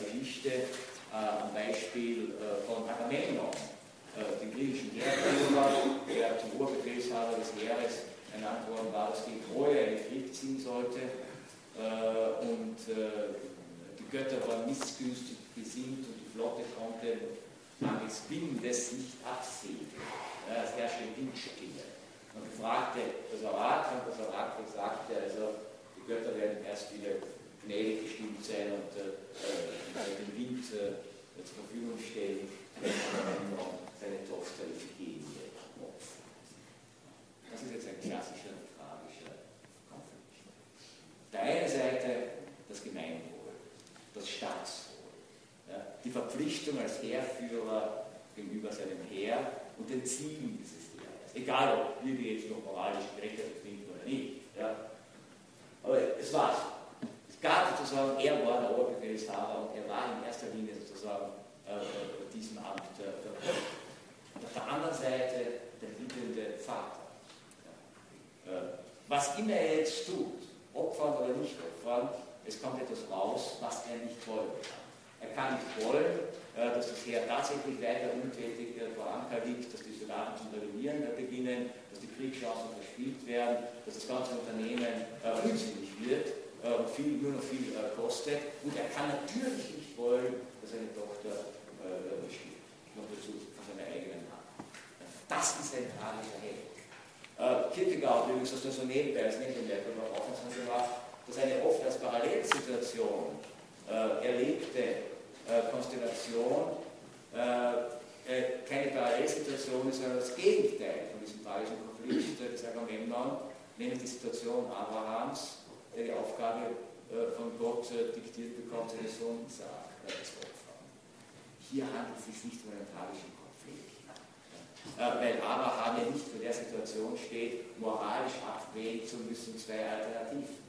Geschichte, am Beispiel von Agamemnon, dem griechischen Heerführer, der zum Oberbefehlshaber des Heeres ernannt worden war, das gegen Troja in den Krieg ziehen sollte äh, und äh, die Götter waren missgünstig gesinnt und die Flotte konnte mangels Windes nicht absegeln. Es herrschte Windstille. Man befragte das Orakel und das Orakel sagte, also die Götter werden erst wieder gnädig gestimmt sein und äh, den Wind äh, zur Verfügung stellen, wenn man seine Tochter Iphigenie. Das ist jetzt ein klassischer der einen Seite das Gemeinwohl, das Staatswohl, ja, die Verpflichtung als Heerführer gegenüber seinem Heer und den Zielen dieses Heeres. Egal, ob wir die jetzt noch moralisch gerechtfertigt finden oder nicht. Ja. Aber es war's. Es gab sozusagen, er war der Oberbefehlshaber und er war in erster Linie sozusagen äh, diesem Amt äh, Und auf der anderen Seite der liebende Vater. Ja. Äh, was immer er jetzt tut, opfern oder nicht opfern, es kommt etwas raus, was er nicht wollen kann. Er kann nicht wollen, äh, dass das Heer tatsächlich weiter untätig vor Anker liegt, dass die Soldaten zu intervenieren beginnen, dass die Kriegschancen verspielt werden, dass das ganze Unternehmen äh, unsinnig wird äh, und viel, nur noch viel kostet. Und er kann natürlich nicht wollen, dass seine Tochter stirbt, noch dazu von seiner eigenen Hand. Das ist ein tragischer Held. Äh, Kierkegaard übrigens, das nur so nebenbei als Nebenwerk noch aufmerksam gemacht, dass eine oft als Parallelsituation äh, erlebte äh, Konstellation äh, äh, keine Parallelsituation ist, sondern das Gegenteil von diesem tragischen Konflikt des Agamemnon, nämlich die Situation Abrahams, der die Aufgabe äh, von Gott diktiert bekommt, seinen Sohn Isaac zu opfern. Hier handelt es sich nicht um einen tragischen äh, weil Abraham ja nicht vor der Situation steht, moralisch abwägen zu müssen zwei Alternativen.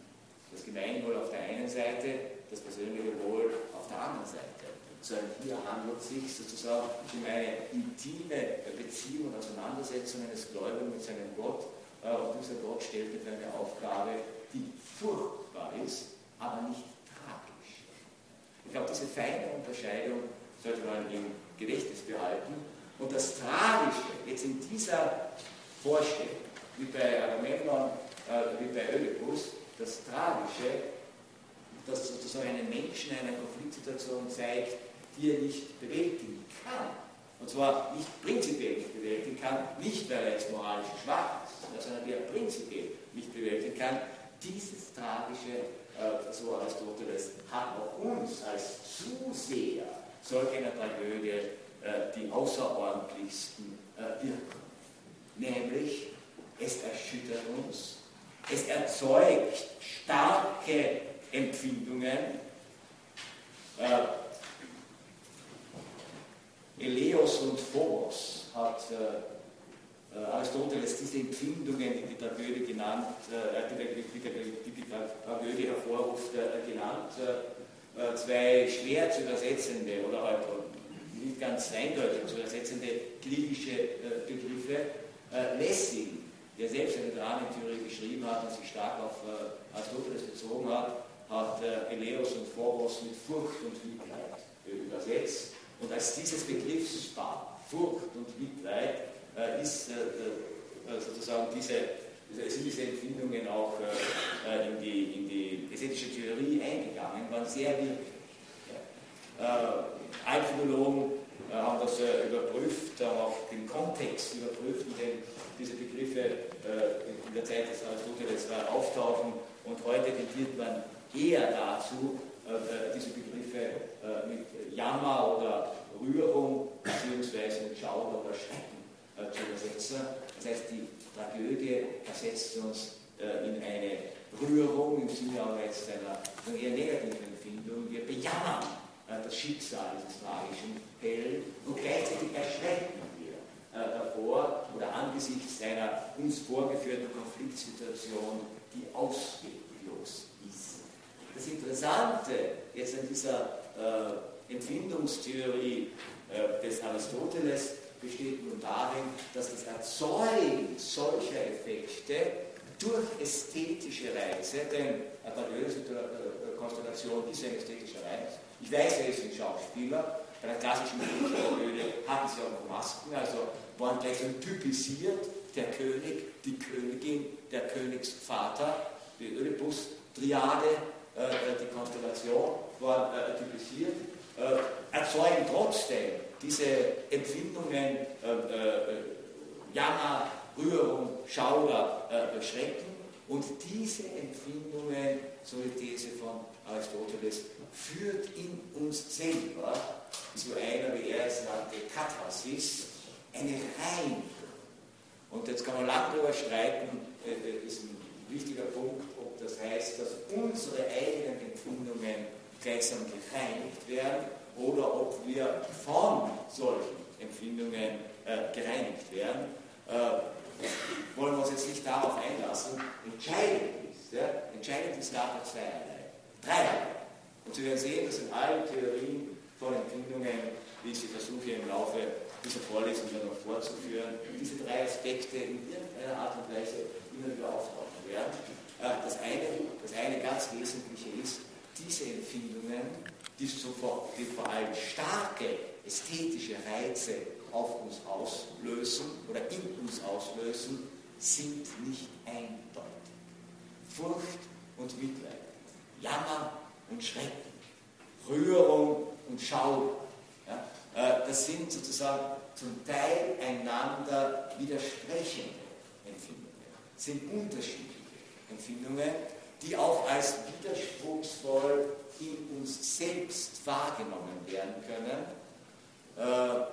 Das Gemeinwohl auf der einen Seite, das persönliche Wohl auf der anderen Seite. Sondern hier handelt es sich sozusagen um eine intime Beziehung und Auseinandersetzung eines Gläubigen mit seinem Gott. Äh, und dieser Gott stellt mit eine Aufgabe, die furchtbar ist, aber nicht tragisch. Ich glaube, diese feine Unterscheidung sollte man im Gedächtnis behalten Und das Tragische, jetzt in dieser Vorstellung, wie bei Agamemnon, äh, wie bei Oedipus, das Tragische, dass sozusagen einen Menschen in einer Konfliktsituation zeigt, die er nicht bewältigen kann. Und zwar nicht prinzipiell nicht bewältigen kann, nicht weil er jetzt moralisch schwach ist, sondern die er prinzipiell nicht bewältigen kann. Dieses Tragische, äh, so Aristoteles, hat auch uns als Zuseher solch einer Tragödie äh, die außerordentlichsten äh, Wirkungen. Nämlich, es erschüttert uns, es erzeugt starke Empfindungen. Äh, Eleos und Phobos hat äh, äh, Aristoteles diese Empfindungen, die die Tragödie genannt, äh, die, die, die, die, Tragödie hervorruft, äh, genannt. Äh, zwei schwer zu übersetzende oder halt nicht ganz eindeutig zu übersetzende griechische Begriffe. Lessing, der selbst eine Dramentheorie geschrieben hat und sich stark auf Aristoteles bezogen hat, hat Eleos und Phobos mit Furcht und Mitleid übersetzt. Und als dieses Begriffspaar Furcht und Mitleid äh, ist äh, äh, sozusagen diese, sind diese Empfindungen auch äh, in, die, in die ästhetische Theorie eingegangen, waren sehr wirklich. Ja. Äh, Philologen äh, haben das überprüft, haben auch den Kontext überprüft, in dem diese Begriffe in der Zeit des Aristoteles auftauchen und heute tendiert man eher dazu, diese Begriffe mit Jammer oder Rührung bzw. mit Schauder oder Schrecken äh, zu übersetzen. Das heißt, die Tragödie versetzt uns äh, in eine Rührung im Sinne auch jetzt einer eher negativen Empfindung. Wir bejammern äh, das Schicksal dieses tragischen Helden und gleichzeitig erschrecken äh, davor oder angesichts einer uns vorgeführten Konfliktsituation, die ausweglos ist. Das Interessante jetzt an dieser äh, Empfindungstheorie äh, des Aristoteles besteht nun darin, dass das Erzeugen solcher Effekte durch ästhetische Reize, denn eine parallele äh, Konstellation ist ein ästhetischer Reiz. Ich weiß, er ist ein Schauspieler, bei der klassischen Komödie hatten sie auch noch Masken, also waren gleich so typisiert, der König, die Königin, der Königsvater, die Oedipus-Triade, äh, die Konstellation war äh, typisiert, äh, erzeugen trotzdem diese Empfindungen äh, äh, Jammer, Rührung, Schauder, äh, Schrecken. Und diese Empfindungen, so die These von Aristoteles, führt in uns selber zu einer, wie er es nannte, Katharsis, eine Reinigung. Und jetzt kann man lange darüber streiten, äh, ist ein wichtiger Punkt, ob das heißt, dass unsere eigenen Empfindungen gleichsam gereinigt werden oder ob wir von solchen Empfindungen äh, gereinigt werden. Äh, wollen wir uns jetzt nicht darauf einlassen. Entscheidend ist, ja, entscheidend ist dabei zweierlei, dreierlei. Und Sie werden sehen, dass in allen Theorien von Empfindungen, wie ich sie versuche im Laufe dieser Vorlesung noch fortzuführen, diese drei Aspekte in irgendeiner Art und Weise immer wieder auftauchen werden. Äh, das eine, das eine ganz Wesentliche ist, diese Empfindungen, die, vor, die vor allem starke ästhetische Reize auf uns auslösen oder in uns auslösen, sind nicht eindeutig. Furcht und Mitleid, Jammer und Schrecken, Rührung und Schauder. Äh, das sind sozusagen zum Teil einander widersprechende Empfindungen, sind unterschiedliche Empfindungen, die auch als widerspruchsvoll in uns selbst wahrgenommen werden können. Äh,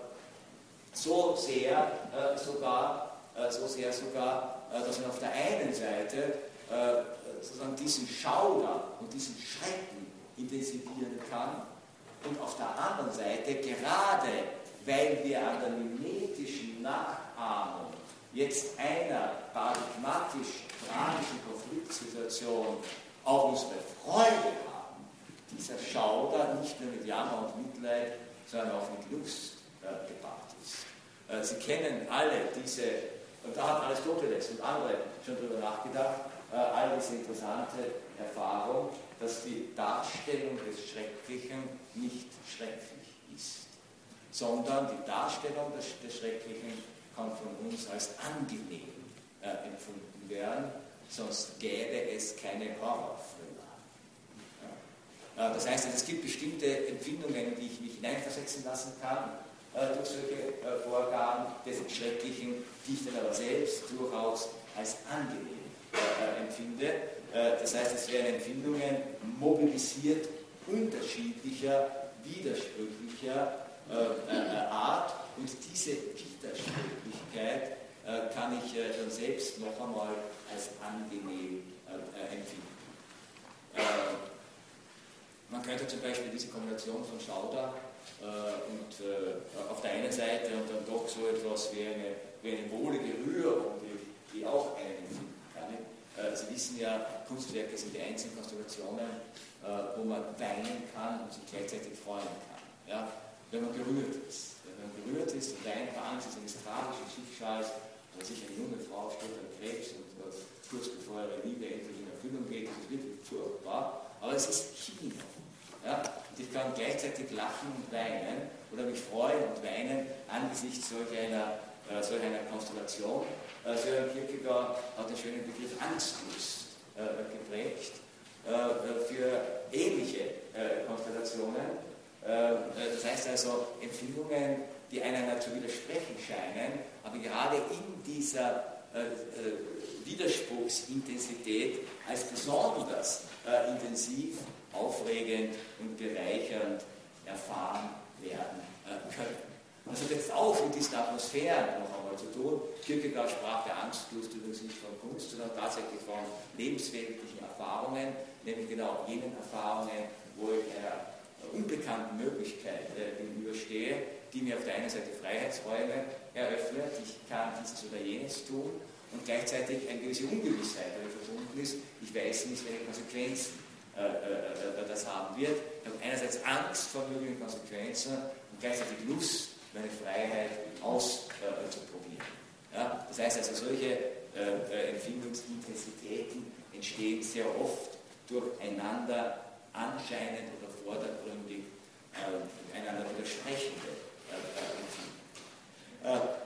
so sehr äh, sogar, äh, so sehr sogar, äh, dass man auf der einen Seite äh, sozusagen diesen Schauder und diesen Schrecken intensivieren kann und auf der anderen Seite gerade, weil wir an der mimetischen Nachahmung jetzt einer paradigmatisch tragischen Konfliktsituation auch unsere Freude haben, dieser Schauder nicht nur mit Jammer und Mitleid, sondern auch mit Lust äh, gepaart ist. Äh, Sie kennen alle diese, und da hat Aristoteles und andere schon darüber nachgedacht, äh, all diese interessante Erfahrung, dass die Darstellung des Schrecklichen nicht schrecklich ist, sondern die Darstellung des, des Schrecklichen kann von uns als angenehm äh, empfunden werden, sonst gäbe es keine Horrorthriller. Ja. Äh, das heißt, es gibt bestimmte Empfindungen, in die ich mich hineinversetzen lassen kann, äh, durch solche äh, Vorgaben des Schrecklichen, die ich dann aber selbst durchaus als angenehm äh, empfinde. Das heißt, es werden Empfindungen mobilisiert unterschiedlicher, widersprüchlicher Art und diese Widersprüchlichkeit kann ich dann selbst noch einmal als angenehm empfinden. Man könnte zum Beispiel diese Kombination von Schauder äh, und äh, auf der einen Seite und dann doch so etwas wie eine, wie eine wohlige Rührung, die, die auch einen empfinden kann. Äh, Sie wissen ja, Kunstwerke sind die einzigen Konstellationen, wo man weinen kann und sich gleichzeitig freuen kann. Ja? Wenn man gerührt ist. Wenn man gerührt ist und weint angesichts eines tragischen Schicksals, dass sich eine junge Frau stirbt an Krebs und kurz bevor ihre Liebe endlich in Erfüllung geht, das ist wirklich furchtbar. Aber es ist Kino. Ja? Und ich kann gleichzeitig lachen und weinen oder mich freuen und weinen angesichts solch einer, äh, solch einer Konstellation. Äh, Sören Kierkegaard hat den schönen Begriff Angstlust äh, geprägt äh, für ähnliche äh, Konstellationen. Das heißt also Empfindungen, die einander zu widersprechen scheinen, aber gerade in dieser Widerspruchsintensität als besonders intensiv aufregend und bereichernd erfahren werden können. Hat jetzt auch in diesen Atmosphären noch zu tun. Kierkegaard sprach der Angstlust übrigens nicht von Kunst, sondern tatsächlich von lebensweltlichen Erfahrungen, nämlich genau jenen Erfahrungen, wo ich einer unbekannten Möglichkeit äh, gegenüberstehe, die mir auf der einen Seite Freiheitsräume eröffnet, ich kann dieses oder jenes tun und gleichzeitig eine gewisse Ungewissheit damit verbunden ist, ich weiß nicht, welche Konsequenzen äh, äh, äh, das haben wird. Ich habe einerseits Angst vor möglichen Konsequenzen und gleichzeitig Lust, meine Freiheit auszuprobieren. Ja, das heißt also, solche Empfindungsintensitäten entstehen sehr oft durcheinander anscheinend oder vordergründig einander widersprechende Empfindungen.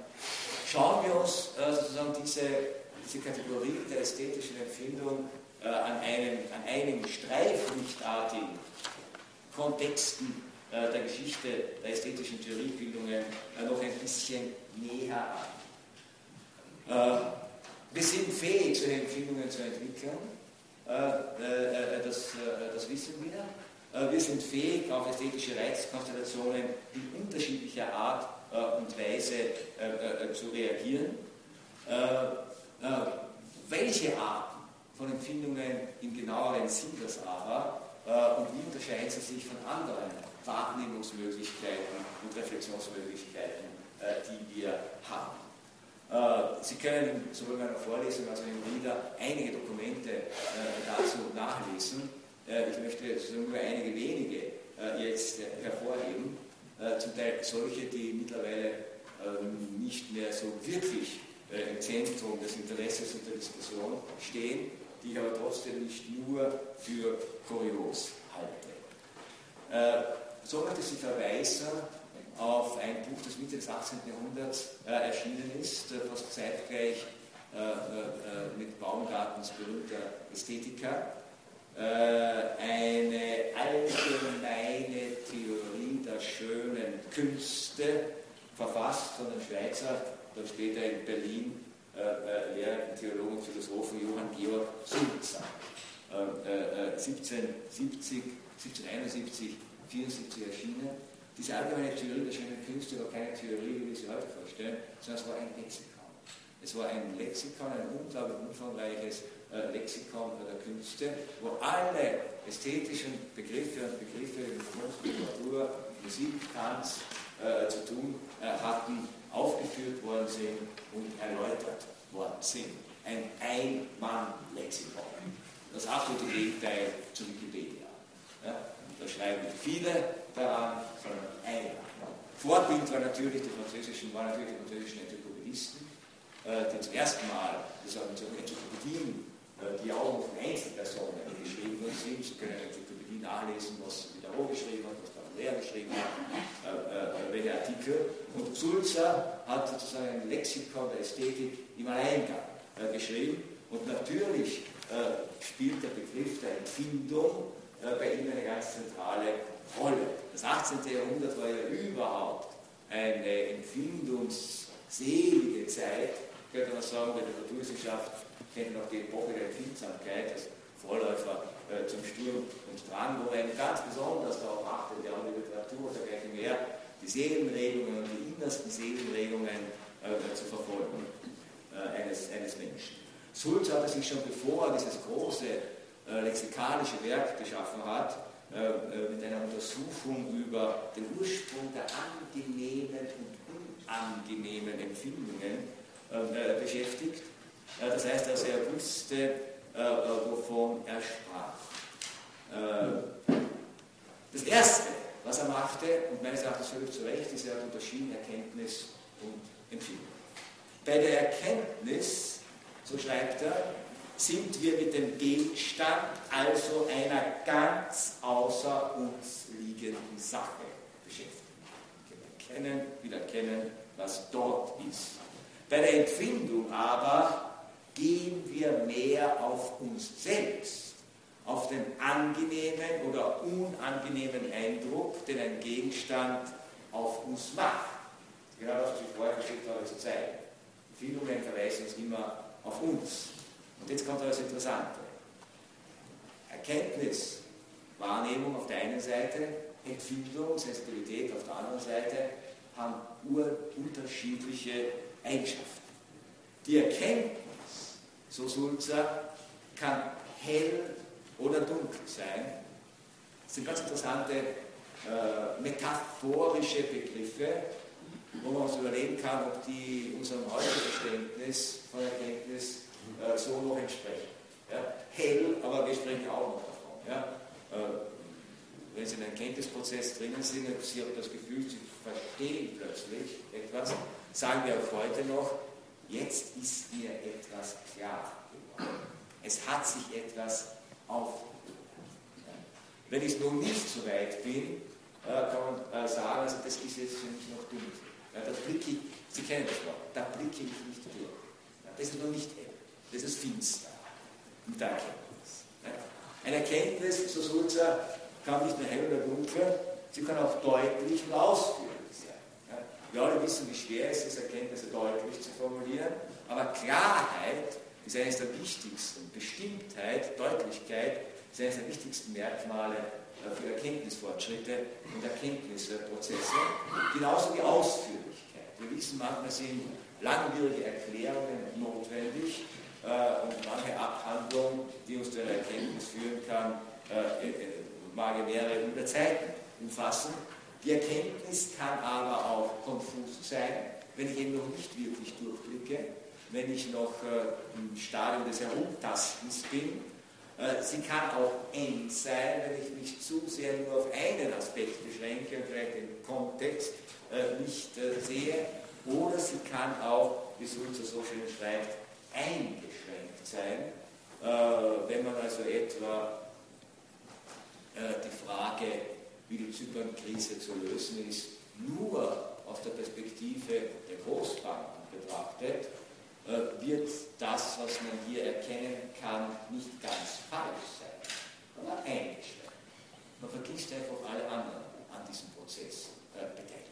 Schauen wir uns sozusagen diese, diese Kategorie der ästhetischen Empfindung äh, an, einem, an einigen streiflichtartigen Kontexten äh, der Geschichte der ästhetischen Theoriebildungen äh, noch ein bisschen näher an. wir sind fähig, solche Empfindungen zu entwickeln. das, das wissen wir. Wir sind fähig, auf ästhetische Reizkonstellationen in unterschiedlicher Art und Weise zu reagieren. Welche Art von Empfindungen im genaueren Sinn das aber äh, und wie unterscheiden sie sich von anderen Wahrnehmungsmöglichkeiten und Reflexionsmöglichkeiten, äh, die wir haben. Äh, sie können sowohl in meiner Vorlesung als auch im Lieder einige Dokumente äh, dazu nachlesen. Ich möchte nur einige wenige jetzt hervorheben, zum Teil solche, die mittlerweile ähm, nicht mehr so wirklich im Zentrum des Interesses und der Diskussion stehen, die ich aber trotzdem nicht nur für kurios halte. So möchte ich Sie verweisen auf ein Buch, das Mitte des 18. Jahrhunderts äh, erschienen ist, äh, zeitgleich äh, äh, mit Baumgartens berühmter Ästhetiker. Äh, eine allgemeine Theorie der schönen Künste, verfasst von einem Schweizer, dann später in Berlin äh, lehrenden Theologen und Philosophen Johann Georg Sulzer. Äh, 1770, 1771, 74 erschienen. Diese allgemeine Theorie der schönen Künste war keine Theorie, wie wir sie heute vorstellen, sondern es war ein Lexikon. Es war ein Lexikon, ein unglaublich umfangreiches äh, Lexikon der Künste, wo alle ästhetischen Begriffe und Begriffe in Kunst, Literatur, Musik, Tanz äh, zu tun äh, hatten, aufgeführt worden sind und erläutert worden sind. Ein Ein-Mann-Lexikon. Das absolute Gegenteil zu Wikipedia. Ja, da schreiben viele daran, sondern einer. Vorbild war natürlich die französischen, waren natürlich die französischen Enzyklopädisten, äh, die zum ersten Mal, das waren so Enzyklopädien, äh, die auch von Einzelpersonen geschrieben worden sind. Sie können Enzyklopädie nachlesen, was Diderot geschrieben hat, was Baudelaire geschrieben hat, welcher Artikel. Und Sulzer hat sozusagen ein Lexikon der Ästhetik im Alleingang äh, geschrieben. Und natürlich spielt der Begriff der Empfindung bei ihm eine ganz zentrale Rolle. Das 18. Jahrhundert war ja überhaupt eine empfindungsselige Zeit, könnte man sagen, bei der Naturwissenschaft kennt auch die Epoche der Empfindsamkeit als Vorläufer äh, zum Sturm und Drang, wo man ganz besonders darauf achtet, ja, die Literatur oder gleich mehr, die Seelenregungen und die innersten Seelenregungen äh, zu verfolgen äh, eines, eines Menschen. Sulz hatte sich schon bevor dieses große äh, lexikalische Werk geschaffen hat, äh, äh, mit einer Untersuchung über den Ursprung der angenehmen und unangenehmen Empfindungen äh, beschäftigt. Äh, das heißt also, er wusste, äh, wovon er sprach. das Erste, was er machte, und meines Erachtens völlig zu Recht, ist, er hat unterschieden Erkenntnis und Empfindung. Bei der Erkenntnis, so schreibt er, sind wir mit dem Gegenstand, also einer ganz außer uns liegenden Sache beschäftigt. Wir erkennen, will erkennen, was dort ist. Bei der Empfindung aber gehen wir mehr auf uns selbst, auf den angenehmen oder unangenehmen Eindruck, den ein Gegenstand auf uns macht. Genau das, was ich vorher geschickt habe, zu zeigen. Empfindungen verweisen uns immer auf uns. Und jetzt kommt das Interessante. Erkenntnis, Wahrnehmung auf der einen Seite, Empfindung, Sensibilität auf der anderen Seite haben urunterschiedliche Eigenschaften. Die Erkenntnis, so Sulzer, kann hell oder dunkel sein. Das sind ganz interessante äh, metaphorische Begriffe, wo man uns überlegen kann, ob die unserem heutigen Verständnis von Erkenntnis so noch entsprechen. Ja? Hell, aber wir sprechen auch noch davon. Ja? Äh, wenn Sie in einem Erkenntnisprozess drinnen sind und Sie haben das Gefühl, Sie verstehen plötzlich etwas, sagen wir auch heute noch, jetzt ist mir etwas klar geworden. Es hat sich etwas aufgelöst. Wenn ich noch nicht so weit bin, äh, kann man äh, sagen, also das ist jetzt für mich noch. Ja, da blicke ich, Sie kennen das Wort, da blicke ich nicht durch. Das ist noch nicht das ist finster. Mit der Erkenntnis. Eine Erkenntnis, so Sulzer, kann nicht nur hell oder dunkel, sie kann auch deutlich und ausführlich wir alle wissen, wie schwer es ist, Erkenntnisse deutlich zu formulieren, aber Klarheit ist eines der wichtigsten, Bestimmtheit, Deutlichkeit ist eines der wichtigsten Merkmale äh, für Erkenntnisfortschritte und Erkenntnisprozesse, genauso wie Ausführlichkeit. Wir wissen, manchmal sind langwierige Erklärungen notwendig äh, und manche Abhandlung, die uns zu einer Erkenntnis führen kann, äh, mag mehrere hundert Seiten umfassen. Die Erkenntnis kann aber auch konfus sein, wenn ich eben noch nicht wirklich durchblicke, wenn ich noch äh, im Stadium des Herumtastens bin. Äh, sie kann auch eng sein, wenn ich mich zu sehr nur auf einen Aspekt beschränke und vielleicht den Kontext äh, nicht äh, sehe. Oder sie kann auch, wie Sulzer so schön schreibt, eingeschränkt sein, äh, wenn man also etwa äh, die Frage wie die Zypern-Krise zu lösen ist, nur aus der Perspektive der Großbanken betrachtet, äh, wird das, was man hier erkennen kann, nicht ganz falsch sein, aber eingeschränkt. Man vergisst einfach alle anderen an diesem Prozess äh, beteiligt.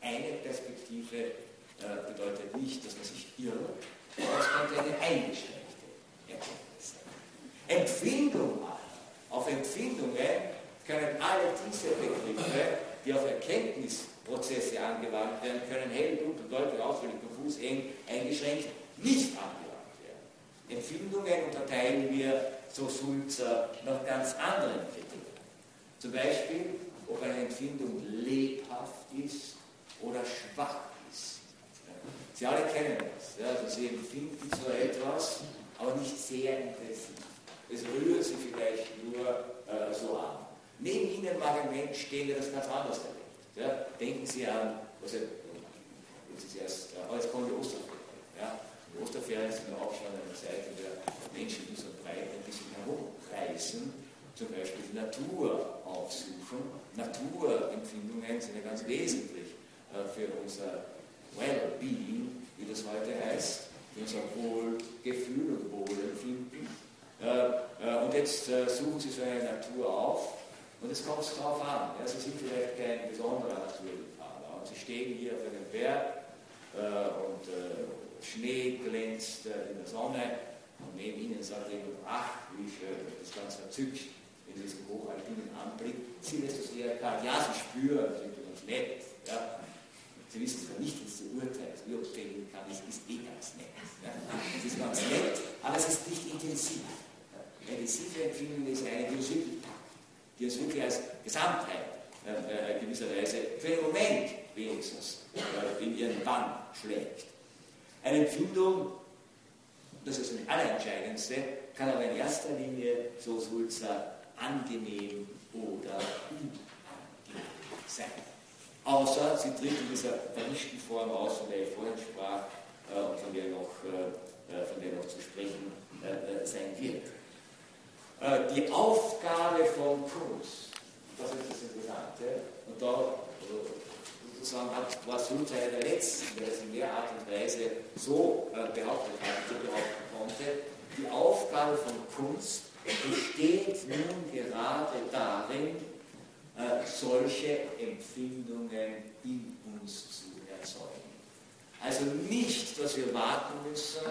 Eine Perspektive äh, bedeutet nicht, dass man sich irrt, aber es könnte eine eingeschränkte Erkenntnis sein. Empfindung auf Empfindungen können alle diese Begriffe, die auf Erkenntnisprozesse angewandt werden, können hell, dunkel, deutlich, ausführlich, konfus, eng, eingeschränkt nicht angewandt werden. Empfindungen unterteilen wir, so Sulzer, nach ganz anderen Kriterien. Zum Beispiel, ob eine Empfindung lebhaft ist oder schwach. Sie alle kennen das. Ja, also Sie empfinden so etwas, aber nicht sehr intensiv. Es rührt Sie vielleicht nur äh, so an. Neben Ihnen mag ein Mensch stehen, der das ganz anders erlebt. Ja? Denken Sie an, also, jetzt ist erst, aber jetzt kommen die Osterferien. Ja? Die Osterferien sind auch schon eine Zeit, in der Menschen in so breit ein bisschen herumreisen, zum Beispiel die Natur aufsuchen. Naturempfindungen sind ja ganz wesentlich für unser Well-Being, wie das heute heißt, unser Wohlgefühl und Wohlempfinden. Und jetzt suchen Sie so eine Natur auf und es kommt darauf an. Sie sind vielleicht kein besonderer Naturliebhaber und Sie stehen hier auf einem Berg und Schnee glänzt in der Sonne und neben Ihnen sagt jemand, ach, wie schön, das ist ganz verzückt in diesem hochalpinen Anblick. Sie lässt es eher kalt. Ja, Sie spüren, Sie sind ganz nett. Ja. Sie wissen zwar nicht, was Sie es gelingen kann, es ist eh ganz nett. Ja. Es ist ganz nett, aber es ist nicht intensiv. Eine intensive Empfindung ist eine, die uns wirklich packt, die uns wirklich als Gesamtheit äh, gewisserweise für einen Moment wenigstens äh, in ihren Bann schlägt. Eine Empfindung, das ist das Allerentscheidendste, kann aber in erster Linie, so Sulzer, angenehm oder unangenehm sein. Außer sie tritt in dieser vermischten Form aus, von der ich vorhin sprach äh, und von der noch, äh, äh von der noch zu sprechen äh, äh sein wird. Äh, die Aufgabe von Kunst, das ist das Interessante, und da sozusagen hat, war Sulzer der Letzte, der es in der Art und Weise so behauptet hat, so behaupten konnte, die Aufgabe von Kunst besteht nun gerade darin, solche Empfindungen in uns zu erzeugen. Also nicht, dass wir warten müssen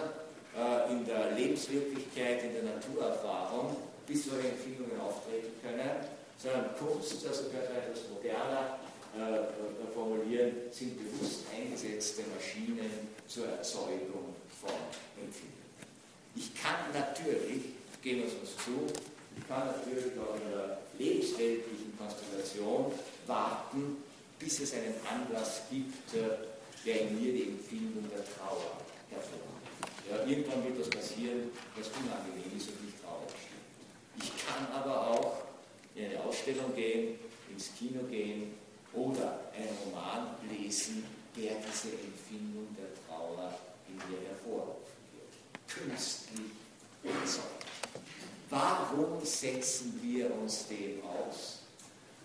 äh, in der Lebenswirklichkeit, in der Naturerfahrung, bis solche Empfindungen auftreten können, sondern Kunst, also könnte man etwas moderner äh, formulieren, sind bewusst eingesetzte Maschinen zur Erzeugung von Empfindungen. Ich kann natürlich gehen wir es uns zu. Ich kann natürlich in der lebensweltlichen Konstellation warten, bis es einen Anlass gibt, äh, der in mir die Empfindung der Trauer hervorruft. Ja, irgendwann wird das passieren, was unangenehm ist und nicht traurig. Ich kann aber auch in eine Ausstellung gehen, ins Kino gehen oder einen Roman lesen, der diese Empfindung der Trauer in mir hervorrufen wird. Künstlich erzeugt. Warum setzen wir uns dem aus?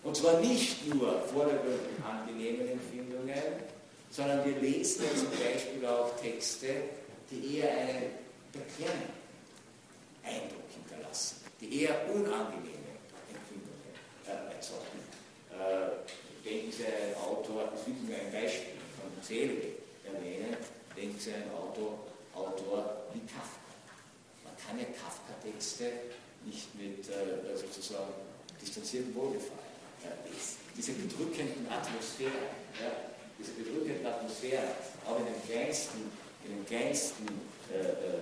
Und zwar nicht nur vordergründig angenehmen Empfindungen, sondern wir lesen ja zum Beispiel auch Texte, die eher einen bequemen Eindruck hinterlassen, die eher unangenehme Empfindungen äh, erzeugen. Äh, denken Sie an einen Autor, ich will nur ein Beispiel von Seele erwähnen, denken Sie an einen Autor, Autor wie Kafka. Kann ja Kafka-Texte nicht mit äh, sozusagen distanziertem Wohlgefallen lesen. Diese bedrückenden Atmosphären, ja, diese bedrückenden Atmosphären, auch in den kleinsten, in den kleinsten äh, äh,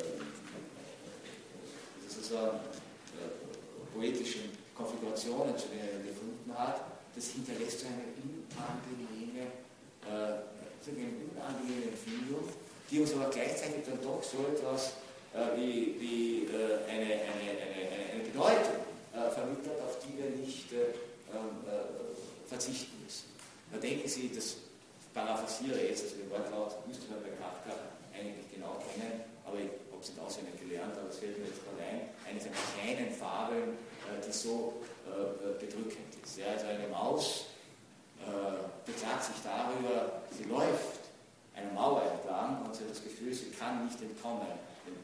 sozusagen äh, poetischen Konfigurationen, zu denen er gefunden hat, das hinterlässt eine unangenehme, äh, eine unangenehme Empfindung, die uns aber gleichzeitig dann doch so etwas äh, wie, wie äh, eine, eine, eine, eine, Bedeutung äh, vermittelt, auf die wir nicht ähm, verzichten müssen. Da denken Sie, das paraphrasiere jetzt, also den Wortlaut müsste man bei Kafka eigentlich genau kennen, aber ich habe es nicht auswendig gelernt, aber es fällt mir jetzt gerade ein, eine seiner kleinen Fabeln, die so bedrückend ist. Ja, also eine Maus beklagt sich darüber, sie läuft eine Mauer entlang und sie hat das Gefühl, sie kann nicht entkommen.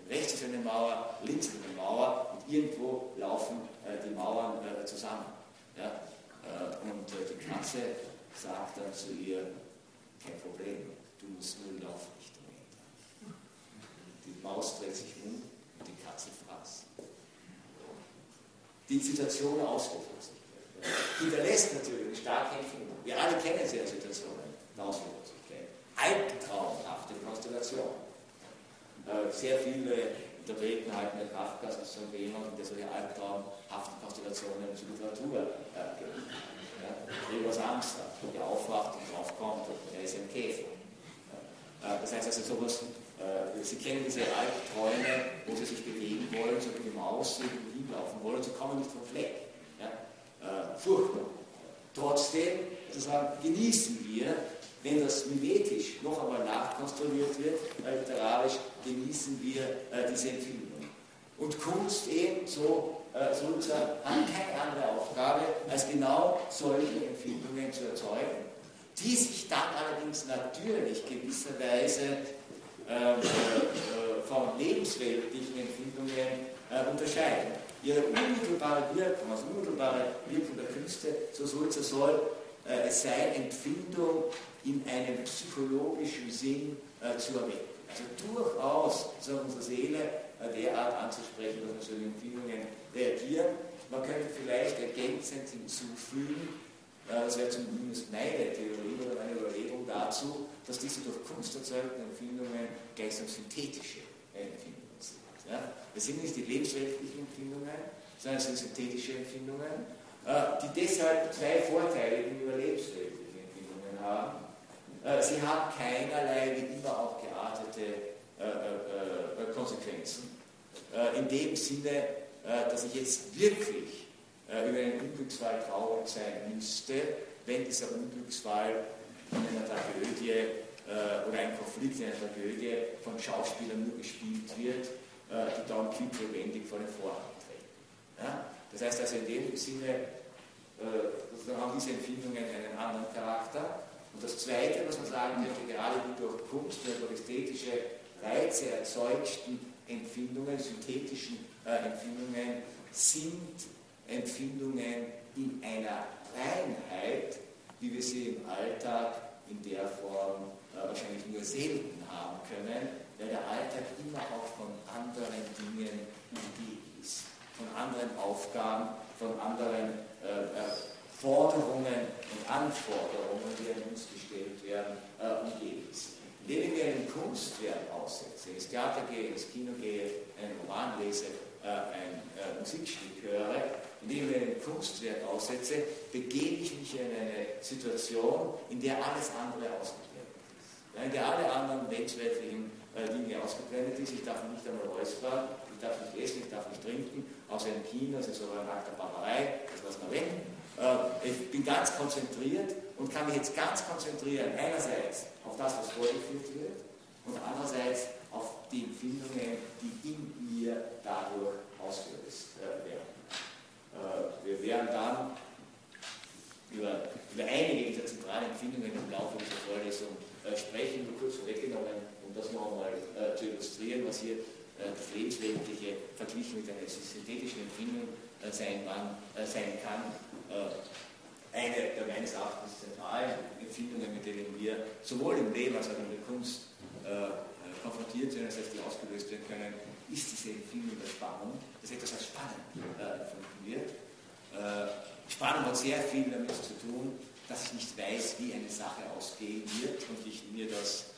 Rechts ist eine Mauer, links ist eine Mauer und irgendwo laufen äh, die Mauern äh, zusammen. Ja? Äh, und äh, die Katze sagt dann zu ihr, kein Problem, du musst nur Laufrichtung ändern. Die Maus dreht sich um und die Katze fraß. Die Situation der Ausweglosigkeit hinterlässt natürlich eine starke Empfindung. Wir alle kennen sehr Situationen der Ausweglosigkeit. Albtraumhafte Konstellation. Äh, sehr viele Interpreten halten den Kafkas als so jemanden, der solche albtraumhaften Konstellationen zur Literatur äh, gibt. Ja? Gregor Samsa, der aufwacht und draufkommt, er ist ein Käfer. Ja? Äh, das heißt also sowas, äh, Sie kennen diese Albträume, wo Sie sich bewegen wollen, so wie die Maus irgendwo hinlaufen wollen, Sie kommen nicht vom Fleck. Ja? Äh, furchtbar. Trotzdem, sozusagen, genießen wir wenn das mimetisch noch einmal nachkonstruiert wird, äh, literarisch, genießen wir äh, diese Empfindung. Und Kunst eben, so äh, Sulzer, hat keine andere Aufgabe, als genau solche Empfindungen zu erzeugen. die sich dann allerdings natürlich gewisserweise ähm, äh, von lebensweltlichen Empfindungen äh, unterscheiden. Ihre unmittelbare Wirkung, also unmittelbare Wirkung der Künste, so soll es soll, äh, es sei Empfindung in einem psychologischen Sinn äh, zu erwecken. Also durchaus so unsere Seele äh, derart anzusprechen, dass wir so die Empfindungen reagieren. Man könnte vielleicht ergänzend hinzufügen, äh, das wäre zumindest meine Theorie oder meine Überlegung dazu, dass diese durch Kunst erzeugten Empfindungen gleichsam synthetische Empfindungen sind. Ja? Das sind nicht die lebensweltlichen Empfindungen, sondern es sind synthetische Empfindungen, äh, die deshalb zwei Vorteile gegenüber lebensweltlichen Empfindungen haben. Sie haben keinerlei, wie immer auch geartete Konsequenzen. In dem Sinne, dass ich jetzt wirklich äh, über einen Unglücksfall traurig sein müsste, wenn dieser Unglücksfall in einer Tragödie äh, oder ein Konflikt in einer Tragödie von Schauspielern nur gespielt wird, äh, die dann quicklebendig vor den Vorhang treten. Ja? Das heißt also in dem Sinne äh, haben diese Empfindungen einen anderen Charakter. Und das Zweite, was man sagen könnte, gerade die durch Kunst durch ästhetische Reize erzeugten Empfindungen, synthetischen äh, Empfindungen, sind Empfindungen in einer Reinheit, wie wir sie im Alltag in der Form äh, wahrscheinlich nur selten haben können, weil der Alltag immer auch von anderen Dingen umgeben ist, von anderen Aufgaben, von anderen äh, äh, Forderungen und Anforderungen, die an uns gestellt werden, äh, umgeben. Indem ich mir einem Kunstwerk aussetze, ins Theater gehe, ins Kino gehe, einen Roman lese, äh, ein äh, Musikstück höre, indem ich ein Kunstwerk aussetze, begebe ich mich in eine Situation, in der alles andere ausgeblendet ist. In der alle anderen lebensweltlichen äh, Dinge ausgeblendet ist. Ich darf nicht einmal räuspern, ich darf nicht essen, ich darf nicht trinken, außer im Kino, das ist aber ein Akt der Barbarei, das lassen wir weg. Äh, ich bin ganz konzentriert und kann mich jetzt ganz konzentrieren, einerseits auf das, was vorgeführt wird, und andererseits auf die Empfindungen, die in mir dadurch ausgelöst äh, werden. Äh, wir werden dann über, über einige dieser zentralen Empfindungen im Laufe dieser Vorlesung sprechen, nur kurz vorweggenommen, um das noch einmal zu illustrieren, was hier das Lebensweltliche verglichen mit einer synthetischen Empfindung sein kann. Eine der meines Erachtens zentralen Empfindungen, mit denen wir sowohl im Leben als auch in der Kunst konfrontiert sind, das heißt, die ausgelöst werden können, ist diese Empfindung der Spannung, dass etwas als spannend äh, empfunden wird. Äh, Spannung hat sehr viel damit zu tun, dass ich nicht weiß, wie eine Sache ausgehen wird und ich mir das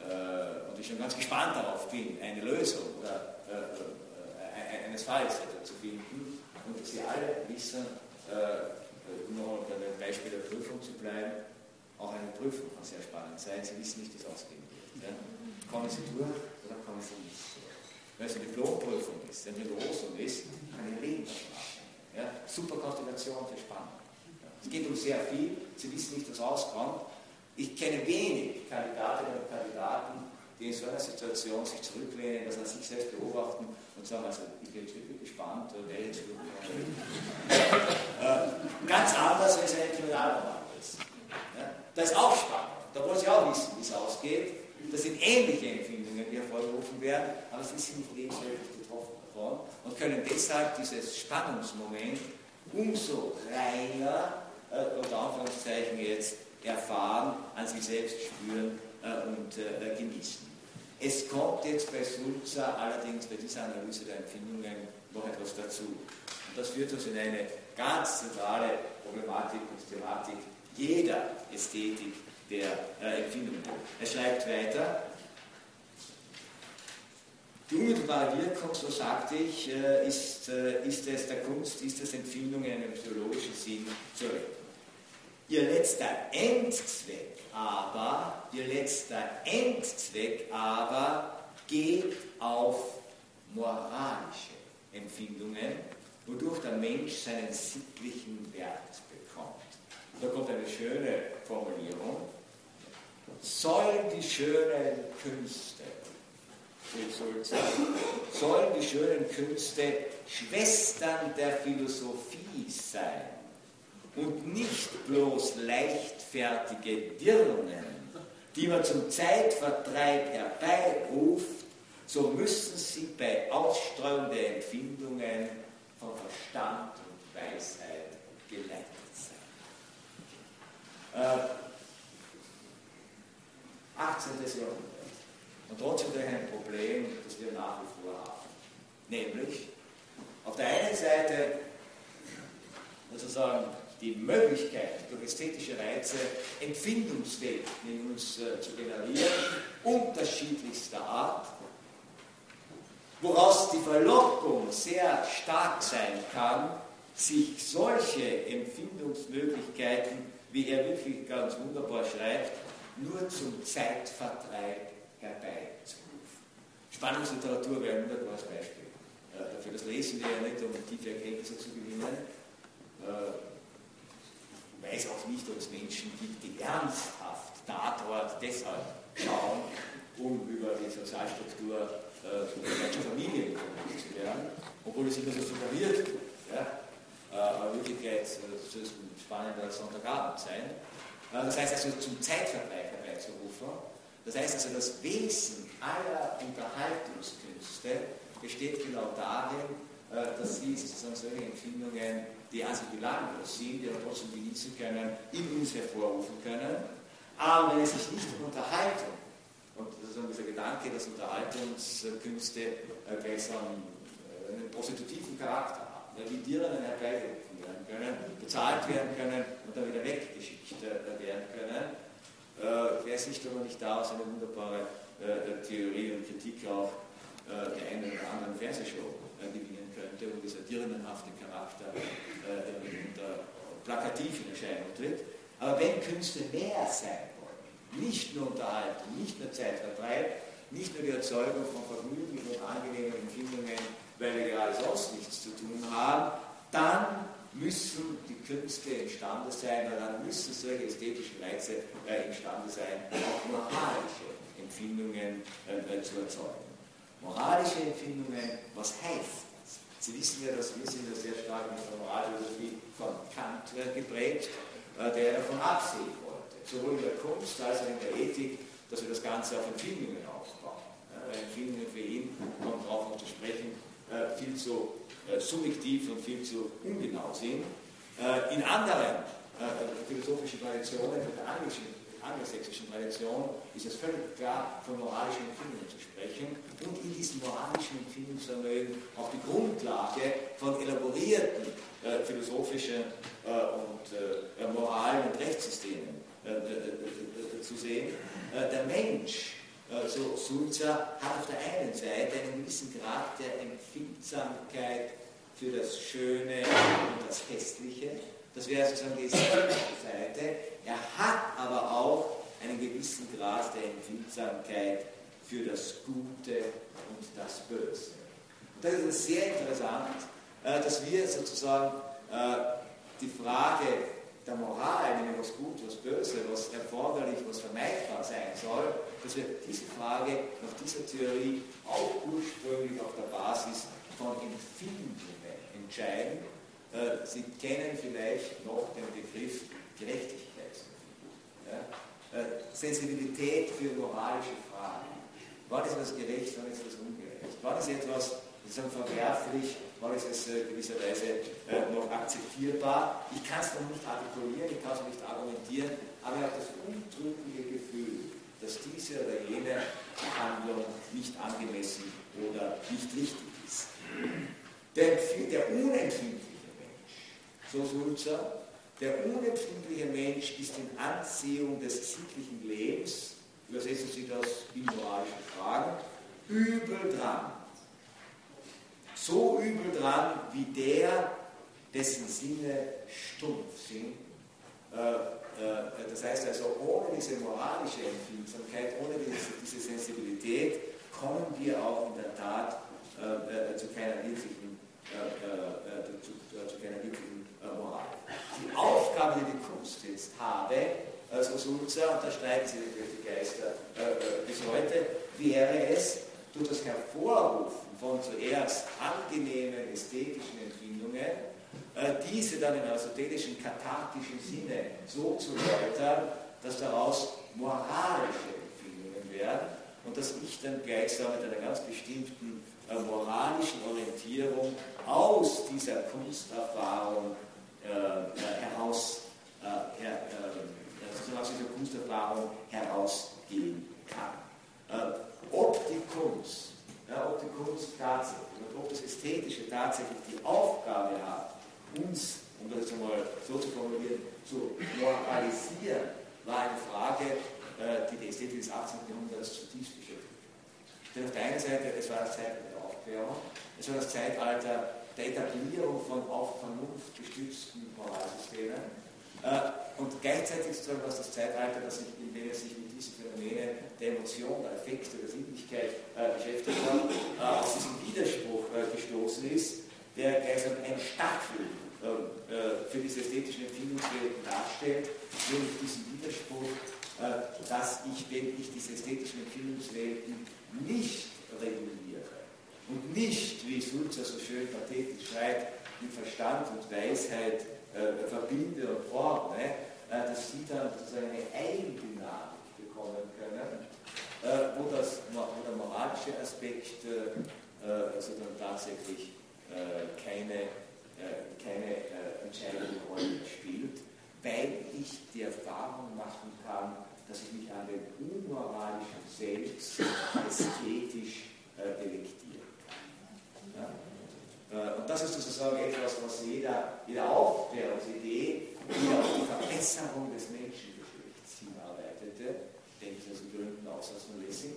äh, und ich schon ganz gespannt darauf bin, eine Lösung oder, äh, äh, eines Falls zu finden. Und Sie alle wissen, äh, nur unter dem Beispiel der Prüfung zu bleiben, auch eine Prüfung kann sehr spannend sein. Sie wissen nicht, wie es ausgehen wird. Ja? Kommen Sie durch oder kommen Sie nicht durch? Wenn es eine Diplomprüfung ist, eine Losung ist, kann ich Leben machen. Ja? Super Konstellation für Spannung. Ja? Es geht um sehr viel, Sie wissen nicht, was rauskommt. Ich kenne wenig Kandidatinnen und Kandidaten, die in so einer Situation sich zurücklehnen, das an sich selbst beobachten und sagen, also jetzt wirklich gespannt, wer jetzt äh, Ganz anders, wenn es ein Kriminalroman ist. Ja? Das ist auch spannend. Da wollen Sie auch wissen, wie es ausgeht. Das sind ähnliche Empfindungen, die hervorgerufen werden, aber sie sind nicht lebensweltlich betroffen davon und können deshalb dieses Spannungsmoment umso reiner, äh, unter Anführungszeichen jetzt, erfahren, an sich selbst spüren äh, und äh, genießen. Es kommt jetzt bei Sulzer allerdings bei dieser Analyse der Empfindungen noch etwas dazu. Und das führt uns in eine ganz zentrale Problematik und Thematik jeder Ästhetik der äh, Empfindungen. Er schreibt weiter, die unmittelbare Wirkung, so sagte ich, äh, ist, äh, ist es der Kunst, ist es Empfindungen in einem psychologischen Sinn zu retten. Ihr letzter Endzweck aber, ihr letzter Endzweck aber geht auf moralische Empfindungen, wodurch der Mensch seinen sittlichen Wert bekommt. Da kommt eine schöne Formulierung sollen die schönen Künste, sollen die schönen Künste Schwestern der Philosophie sein. Und nicht bloß leichtfertige Dirnen, die man zum Zeitvertreib herbeiruft, so müssen sie bei Ausstreuung der Empfindungen von Verstand und Weisheit geleitet sein. Äh, 18. Jahrhundert. Und trotzdem ein Problem, das wir nach wie vor haben. Nämlich, auf der einen Seite sozusagen die Möglichkeit, durch ästhetische Reize Empfindungswelt in uns äh, zu generieren, unterschiedlichster Art, woraus die Verlockung sehr stark sein kann, sich solche Empfindungsmöglichkeiten, wie er wirklich ganz wunderbar schreibt, nur zum Zeitvertreib herbeizurufen. Spannungsliteratur wäre ein wunderbares Beispiel. Äh, dafür das lesen wir ja nicht, um tiefe Erkenntnisse zu gewinnen. Äh, weiß auch nicht, ob es Menschen gibt, die ernsthaft Tatort deshalb schauen, um über die Sozialstruktur äh, deutscher Familie zu werden, obwohl es immer so suggeriert wird. Ja? Äh, aber in Wirklichkeit äh, soll es spannender als Sonntagabend sein. Äh, das heißt also zum Zeitvergleich herbeizurufen. Das heißt also, das Wesen aller Unterhaltungskünste besteht genau darin, dass sie sozusagen solche Empfindungen, die belanglos sind, die aber trotzdem genießen können, in uns hervorrufen können. Aber wenn es sich nicht um Unterhaltung und sozusagen dieser Gedanke, dass Unterhaltungskünste äh, gleich so einen, prostitutiven Charakter haben, ja, wie Dirnen herbeigerufen werden können, bezahlt werden können und dann wieder weggeschickt werden können. Äh, Wäre es nicht, wenn man nicht daraus eine wunderbare äh, Theorie und Kritik auch äh, der einen oder anderen Fernsehshow äh, gewinnen könnte, wo dieser dirnenhafte Charakter äh, mitunter plakativ in Erscheinung tritt. Aber wenn Künste mehr sein nicht nur Unterhaltung, nicht nur Zeitvertreib, nicht nur die Erzeugung von Vergnügen und angenehmen Empfindungen, weil wir gerade sonst nichts zu tun haben, dann müssen die Künste imstande sein, oder dann müssen solche ästhetischen Reize äh, imstande sein, auch moralische Empfindungen äh, zu erzeugen. Moralische Empfindungen, was heißt das? Sie wissen ja, dass wir sind ja sehr stark mit der Moralphilosophie von Kant äh, geprägt, äh, der davon absehen sowohl in der Kunst als auch in der Ethik, dass wir das Ganze auf Empfindungen aufbauen. Weil Empfindungen für ihn, kommt darauf zu sprechen, äh, viel zu subjektiv und viel zu ungenau sind. In anderen philosophischen Traditionen, in der angelsächsischen Tradition, ist es völlig klar, von moralischen Empfindungen zu sprechen und in diesem moralischen Empfindungsvermögen auch die Grundlage von elaborierten äh, philosophischen äh, und äh, Moral- und Rechtssystemen äh, äh, äh, zu sehen. der Mensch, so Sulzer, hat auf der einen Seite einen gewissen Grad der Empfindsamkeit für das Schöne und das Hässliche. Das wäre sozusagen die Seite. Er hat aber auch einen gewissen Grad der Empfindsamkeit für das Gute und das Böse. Und das ist sehr interessant, dass wir sozusagen die Frage der Moral, nämlich was gut, was böse, was erforderlich, was vermeidbar sein soll, dass wir diese Frage nach dieser Theorie auch ursprünglich auf der Basis von Empfindungen entscheiden. Äh, Sie kennen vielleicht noch den Begriff Gerechtigkeitsempfindung. Ja? Äh, Sensibilität für moralische Fragen. Wann ist etwas gerecht, wann ist etwas ungerecht? Wann ist etwas sozusagen verwerflich, wann ist es äh, gewisserweise äh, noch akzeptierbar. Ich kann es noch nicht artikulieren, ich kann es nicht argumentieren, aber ich habe das untrügliche Gefühl, dass diese oder jene Handlung nicht angemessen oder nicht richtig ist. Der, der unempfindliche so Sulzer, der unempfindliche Mensch ist in Anziehung des sittlichen Lebens, übersetzen Sie das in moralischen Fragen, übel dran so übel dran wie der, dessen Sinne stumpf sind. Äh, äh, das heißt also, ohne diese moralische Empfindsamkeit, ohne diese, diese Sensibilität, kommen wir auch in der Tat äh, zu keiner wirklichen, zu, zu keiner wirklichen Moral. Die Aufgabe, die die Kunst jetzt habe, also Sulzer, und da streiten sich die Geister bis heute, wäre es, durch das Hervorrufen von zuerst angenehmen ästhetischen Empfindungen, äh, diese dann im aristotelischen kathartischen Sinne so zu läutern, dass daraus moralische Empfindungen werden und dass ich dann gleichsam mit einer ganz bestimmten äh, moralischen Orientierung aus dieser Kunsterfahrung äh, äh heraus, äh, her, äh, aus dieser Kunsterfahrung herausgehen kann. Äh, ob die Kunst, ob die Kunst tatsächlich und ob das Ästhetische tatsächlich die Aufgabe hat, uns, um das einmal so zu formulieren, zu moralisieren, war eine Frage, die die Ästhetik des 18. Jahrhunderts zutiefst beschäftigt. Denn auf der einen Seite, es war das Zeitalter der Aufklärung, es war das Zeitalter der Etablierung von auf Vernunft gestützten Moralsystemen. Äh, und gleichzeitig war es das Zeitalter, das sich, in dem es sich mit diesen Phänomenen der Emotion, der Effekte, der Sinnlichkeit äh, beschäftigt hat, äh, auf diesen Widerspruch gestoßen ist, der gleichsam ein Stachel für diese ästhetischen Empfindungswelten darstellt, nämlich diesen Widerspruch, dass ich, wenn ich diese ästhetischen Empfindungswelten nicht reguliere und nicht, wie Sulzer so schön pathetisch schreibt, mit Verstand und Weisheit äh, verbinde und ordne, äh, dass sie dann sozusagen eine Eigendynamik bekommen können, äh, wo, das, wo der moralische Aspekt äh, äh, also dann tatsächlich äh, keine, keine entscheidende Rolle spielt, weil ich die Erfahrung machen kann, dass ich mich an den unmoralischen Selbst ästhetisch delektieren kann. Ja? Äh, und das ist sozusagen etwas, was jeder, jede Aufklärungsidee, die auf die Verbesserung des Menschengeschlechts hinarbeitete, denke ich aus den Gründen Aussatz von Lessing,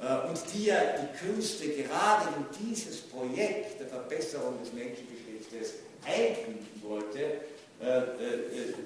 äh, und die ja die Künste gerade in dieses Projekt der Verbesserung des Menschengeschlechtes einbinden wollte, äh,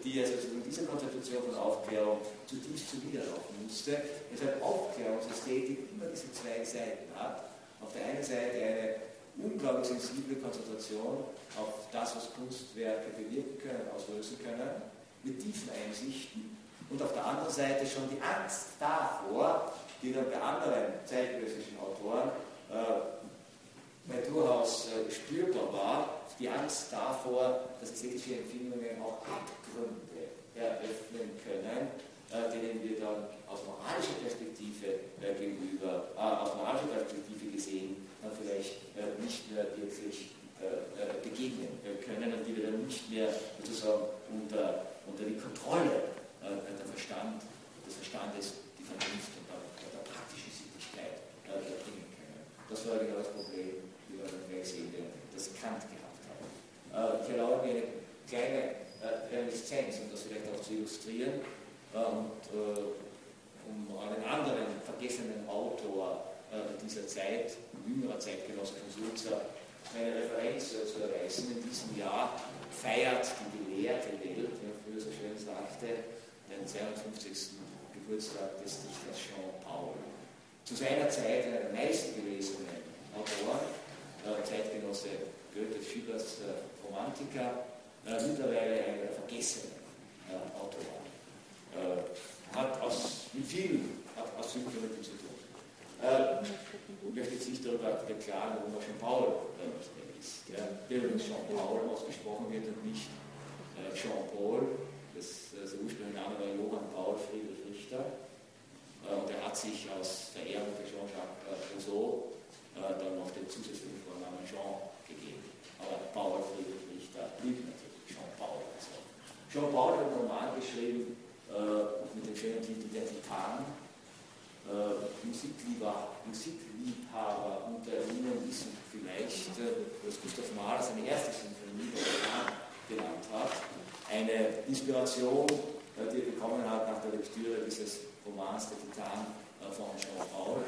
die also in dieser Konzeption von Aufklärung zutiefst zuwiderlaufen musste, weshalb Aufklärungsästhetik immer diese zwei Seiten hat. Auf der einen Seite eine unglaublich sensible Konzentration auf das, was Kunstwerke bewirken können, auslösen können, mit tiefen Einsichten. Und auf der anderen Seite schon die Angst davor, die dann bei anderen zeitgenössischen Autoren äh, durchaus äh, spürbar war, die Angst davor, dass ästhetische Empfindungen auch Abgründe eröffnen können, äh, denen wir dann aus moralischer Perspektive äh, gegenüber, äh, aus moralischer Perspektive gesehen, vielleicht äh, nicht mehr wirklich äh, äh, begegnen können und die wir dann nicht mehr sozusagen unter, unter die Kontrolle der Verstand, des Verstandes, die Vernunft und der, der praktischen Sittlichkeit bringen können. Das war genau das Problem, wie wir dann gleich sehen das Kant gehabt hat. Ich erlaube mir eine kleine Reminiszenz, um das vielleicht auch zu illustrieren und um einen anderen vergessenen Autor dieser Zeit jüngerer Zeitgenosse Sulzer eine Referenz zu erweisen. In diesem Jahr feiert die gelehrte Welt, wie er früher so schön sagte, den 52. Geburtstag des Dichters Jean Paul. Zu seiner Zeit einer der meistgelesenen Autoren, äh, Zeitgenosse Goethe, Schillers äh, Romantiker, äh, mittlerweile einer der vergessenen äh, Autoren. Äh, hat aus, mit vielen, hat aus Gründen zu tun. Äh, ich möchte jetzt nicht darüber beklagen, warum er Jean-Paul äh, ist. Ja, der übrigens Jean-Paul ausgesprochen wird und nicht äh, Jean-Paul. Das, also der ursprüngliche Name war Johann Paul Friedrich Richter. Äh, und er hat sich aus Verehrung für Jean-Jacques äh, Rousseau äh, dann noch den zusätzlichen Vornamen Jean gegeben. Aber Paul Friedrich Richter blieb natürlich Jean-Paul. Also. Jean-Paul hat einen Roman geschrieben äh, mit dem schönen Titel Der Titan äh, Musikliebhaber, Musikliebhaber unter Ihnen wissen vielleicht, äh, dass Gustav Mahler seine erste Sinfonie genannt hat. Eine Inspiration, äh, die er bekommen hat nach der Lektüre dieses Romans Der Titan äh, von Jean Paul.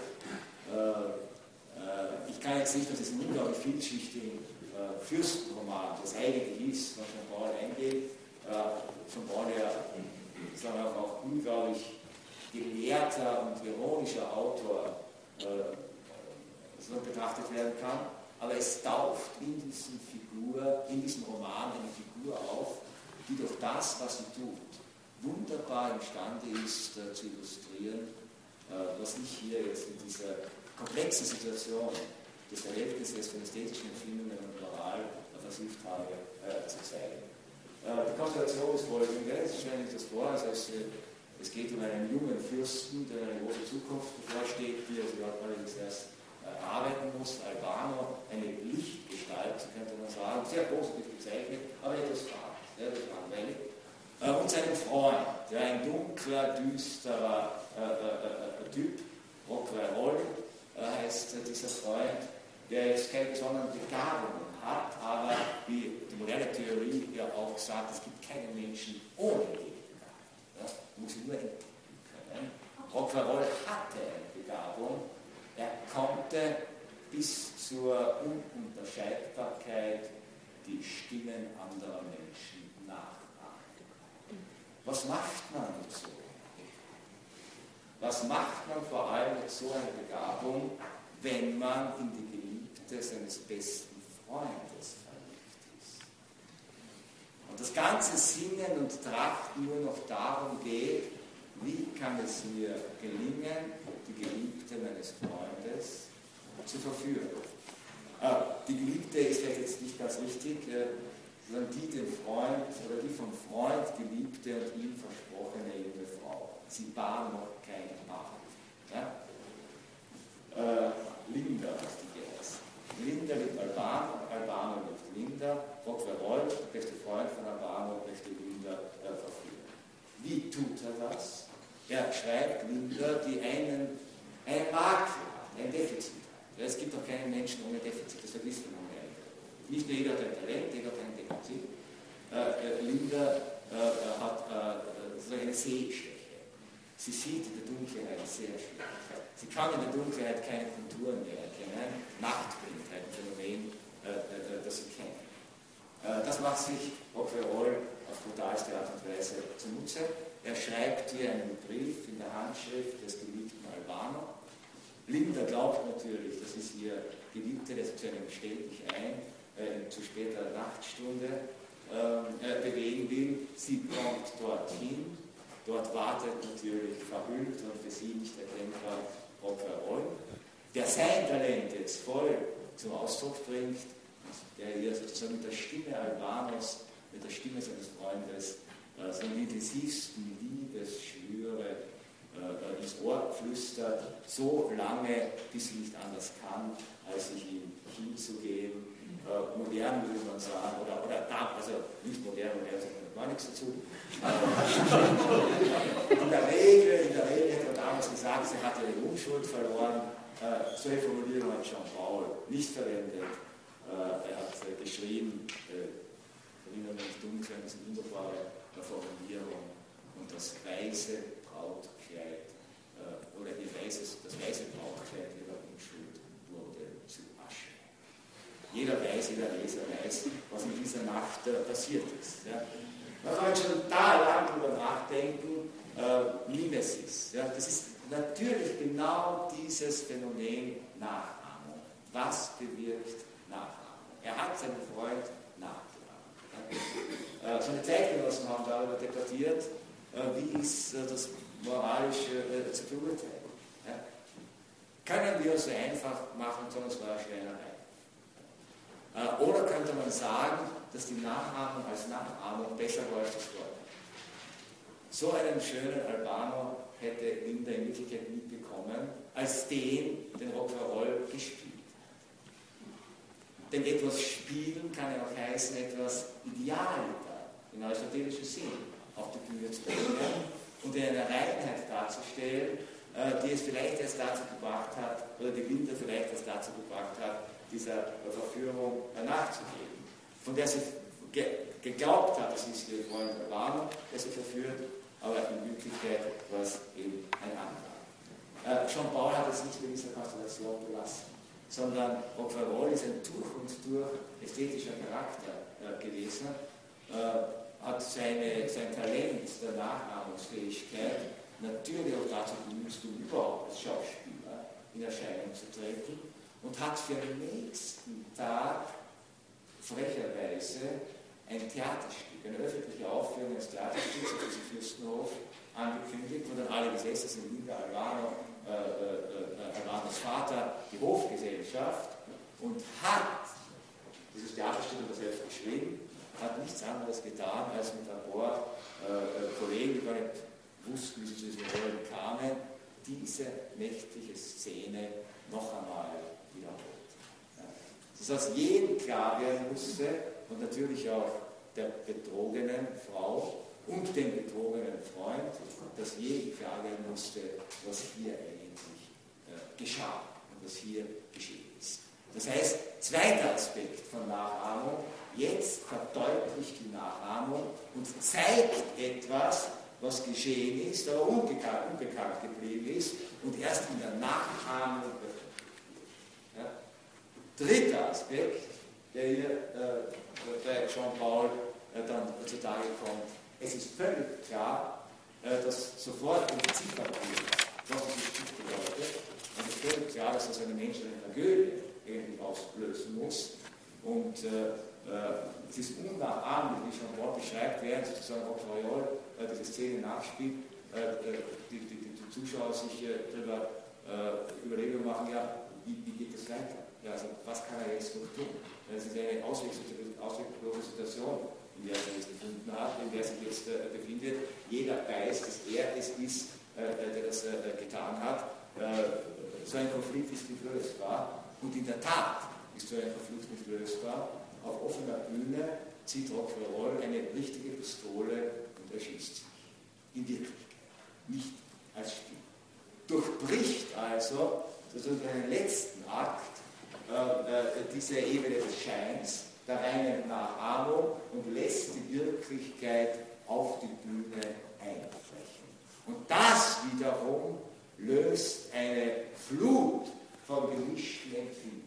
Äh, äh, ich kann jetzt nicht auf diesen unglaublich vielschichtigen Fürstenroman, das eigentlich ist, von Jean Paul eingeht. Jean Paul ja sagen wir auch unglaublich gelehrter und ironischer Autor äh, betrachtet werden kann. Aber es taucht in, diesen Figur, in diesem Roman eine Figur auf, die durch das, was sie tut, wunderbar imstande ist äh, zu illustrieren, äh, was ich hier jetzt in dieser komplexen Situation des Verhältnisses von ästhetischen Empfindungen und Moral versucht habe äh, zu zeigen. Äh, die Konstellation ist folgende, Sie stellen sich das vor, also es, äh, es geht um einen jungen Fürsten, der eine große Zukunft bevorsteht, die also allerdings erst äh, arbeiten muss, Albano, eine Lichtgestalt, so könnte man sagen, sehr positiv gezeichnet, aber etwas fad, etwas langweilig. Äh, und seinen Freund, ja, ein dunkler, düsterer äh, Typ, Rockwell Roll heißt dieser Freund, der jetzt keine besonderen Begabungen hat, aber wie die moderne Theorie ja auch sagt, es gibt keinen Menschen ohne Begabung. Ja, muss nur entdecken können. Rockwell hatte eine Begabung, er konnte bis zur Ununterscheidbarkeit die Stimmen anderer Menschen nachahmen. Was macht man mit so? Was macht man vor allem mit so einer Begabung, wenn man in die Geliebte seines besten Freundes. Und das ganze Singen und Trachten nur noch darum geht, wie kann es mir gelingen, die Geliebte meines Freundes zu verführen. Ah, die Geliebte ist vielleicht jetzt nicht ganz richtig, äh, sondern die dem Freund oder die vom Freund geliebte und ihm versprochene junge Frau. Sie war noch kein Paar. Ja? Äh, Linda heißt die Linda liebt Albano, Albano liebt Linda, der beste Freund von Albano, möchte Linda äh, verführen. Wie tut er das? Er schreibt Linda, die einen, einen Makel, ein Defizit hat. Ja, es gibt auch keinen Menschen ohne Defizit, das vergisst man nicht. Nicht nur jeder hat ein Talent, jeder hat ein Defizit. Äh, äh, Linda äh, äh, hat äh, so eine Sehschwäche. Sie sieht in der Dunkelheit sehr schlecht. Sie kann in der Dunkelheit keine Konturen mehr erkennen. Nacht bringt halt ein Phänomen, äh, äh, das Sie kennen. Äh, das macht sich Rock'n'Roll auf brutalste Art und Weise zunutze. Er schreibt hier einen Brief in der Handschrift des geliebten Albano. Linda glaubt natürlich, das ist ihr Geliebter, der einem sich ein, äh, zu später Nachtstunde ähm, äh, bewegen will. Sie kommt dorthin. Dort wartet natürlich verhüllt und für sie nicht erkennbar Rock'n'Roll der sein Talent jetzt voll zum Ausdruck bringt, der hier sozusagen mit der Stimme Albanos, mit der Stimme seines Freundes, äh, seine intensivsten Liebesschwüre äh, ins Ohr flüstert, so lange, bis sie nicht anders kann, als sich ihm hinzugeben. Äh, modern würde man sagen, oder, oder da, also nicht modern, modern sagt man gar nichts dazu. in der Regel, in der Regel hat man damals gesagt, sie hatte ihre Unschuld verloren äh, solche Formulierung hat Jean-Paul nicht verwendet. Äh, er hat äh, geschrieben, äh, erinnern uns dunkel an diese wunderbare Formulierung und das weiße Brautkleid äh, oder weißes, das weiße Brautkleid ihrer Unschuld wurde zu Asche. Jeder weiß, jeder Leser weiß, was in dieser Nacht äh, passiert ist. Ja. Man kann schon da lang drüber nachdenken, Mimesis. Ja, das ist natürlich genau dieses Phänomen Nachahmung. Was bewirkt Nachahmung? Er hat seinen Freund nachgeahmt. Äh, seine Zeitgenossen haben darüber debattiert, äh, wie ist äh, das moralisch zu beurteilen. Können wir es so einfach machen, sondern es war eine Schweinerei. Oder könnte man sagen, dass die Nachahmung als Nachahmung besser läuft als vorher? So einen schönen Albano hätte Linda in Wirklichkeit mitbekommen, als den, den Rock'n'Roll gespielt. Denn etwas spielen kann ja auch heißen, etwas Idealiter in aristotelischem Sinn auf die Bühne zu bringen und in einer Reinheit darzustellen, äh, die es vielleicht erst dazu gebracht hat, oder die Linda vielleicht erst dazu gebracht hat, dieser Verführung nachzugeben, von der sie geglaubt hat, dass sie ihr Freund war, der sie verführt aber in Wirklichkeit war es eben ein anderer. Äh, Jean Paul hat es nicht in dieser Konstellation belassen, sondern Rock'n'Roll ist ein durch und durch ästhetischer Charakter äh, gewesen, äh, hat seine, sein Talent der Nachahmungsfähigkeit natürlich auch dazu genutzt, um überhaupt als Schauspieler in Erscheinung zu treten und hat für den nächsten Tag frecherweise ein Theaterstück, eine öffentliche Aufführung eines Theaterstücks auf diesem Fürstenhof angekündigt, wo dann alle gesessen sind, Linda Alvaro, äh, äh, äh, Alvanos Vater, die Hofgesellschaft und hat dieses Theaterstück hat er selbst geschrieben, hat nichts anderes getan, als mit ein paar äh, Kollegen, die gar nicht wussten, wie sie zu diesen Rollen kamen, diese nächtliche Szene noch einmal wiederholt. Ja. Dass jedem klar werden musste und natürlich auch der betrogenen Frau und dem betrogenen Freund, dass jedem klar werden musste, was hier eigentlich äh, geschah und was hier geschehen ist. Das heißt, zweiter Aspekt von Nachahmung, jetzt verdeutlicht die Nachahmung und zeigt etwas, was geschehen ist, aber unbekannt, unbekannt geblieben ist und erst in der Nachahmung ja. Dritter Aspekt, der hier äh, bei Jean-Paul äh, dann zutage kommt. Es ist völlig klar, äh, dass sofort entziffert wird, was dieses Stück bedeutet. Es ist völlig klar, dass das eine menschliche Tragödie irgendwie auslösen muss. Und äh, äh, es ist unnachahmlich, wie Wort beschreibt, während sozusagen Rockroyol äh, diese Szene nachspielt, äh, äh, die, die, die, Zuschauer sich äh, darüber äh, Überlegungen machen, ja, wie, wie, geht das weiter? Ja, also was kann er jetzt noch tun? Es ist eine ausweglose Situation, in der er sich jetzt befunden hat, in der er sich jetzt befindet. Jeder weiß, dass er es ist, der das getan hat. so ein Konflikt ist nicht lösbar. Und in der Tat ist so ein Konflikt nicht lösbar auf offener Bühne zieht Rock'n'Roll eine richtige Pistole und erschießt sich. In Wirklichkeit. Nicht als Spiel. Durchbricht also sozusagen den letzten Akt äh, äh, diese Ebene des Scheins, der reinen Nachahmung und lässt die Wirklichkeit auf die Bühne einbrechen. Und das wiederum löst eine Flut von gemischten Empfindungen.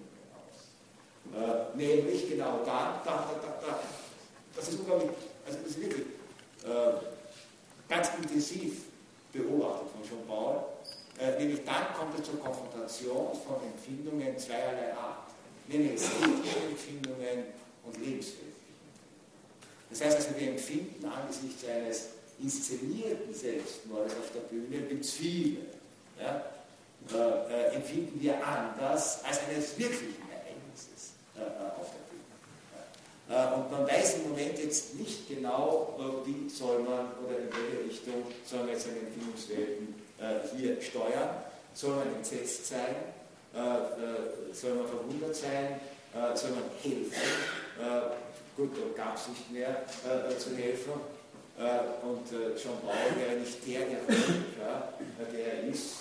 Äh, nämlich genau da, da, da, da, das ist unglaublich, also das ist wirklich äh, ganz intensiv beobachtet von Jean Paul. Äh, nämlich dann kommt es zur Konfrontation von Empfindungen zweierlei Art, nämlich ästhetische Empfindungen und Lebensweltliche. Das heißt also, wir empfinden angesichts eines inszenierten Selbstmordes auf der Bühne mit Zwiebeln, ja, äh, äh, empfinden wir anders als eines wirklichen äh, auf der Bühne. Äh, und man weiß im Moment jetzt nicht genau, äh, wie soll man oder in welche Richtung soll man jetzt seine Empfindungswelten hier steuern. Soll man entsetzt sein? Soll man verwundert sein? Soll man helfen? Gut, da gab es nicht mehr zu helfen. Und Jean Paul wäre nicht der Erotiker, der er ist,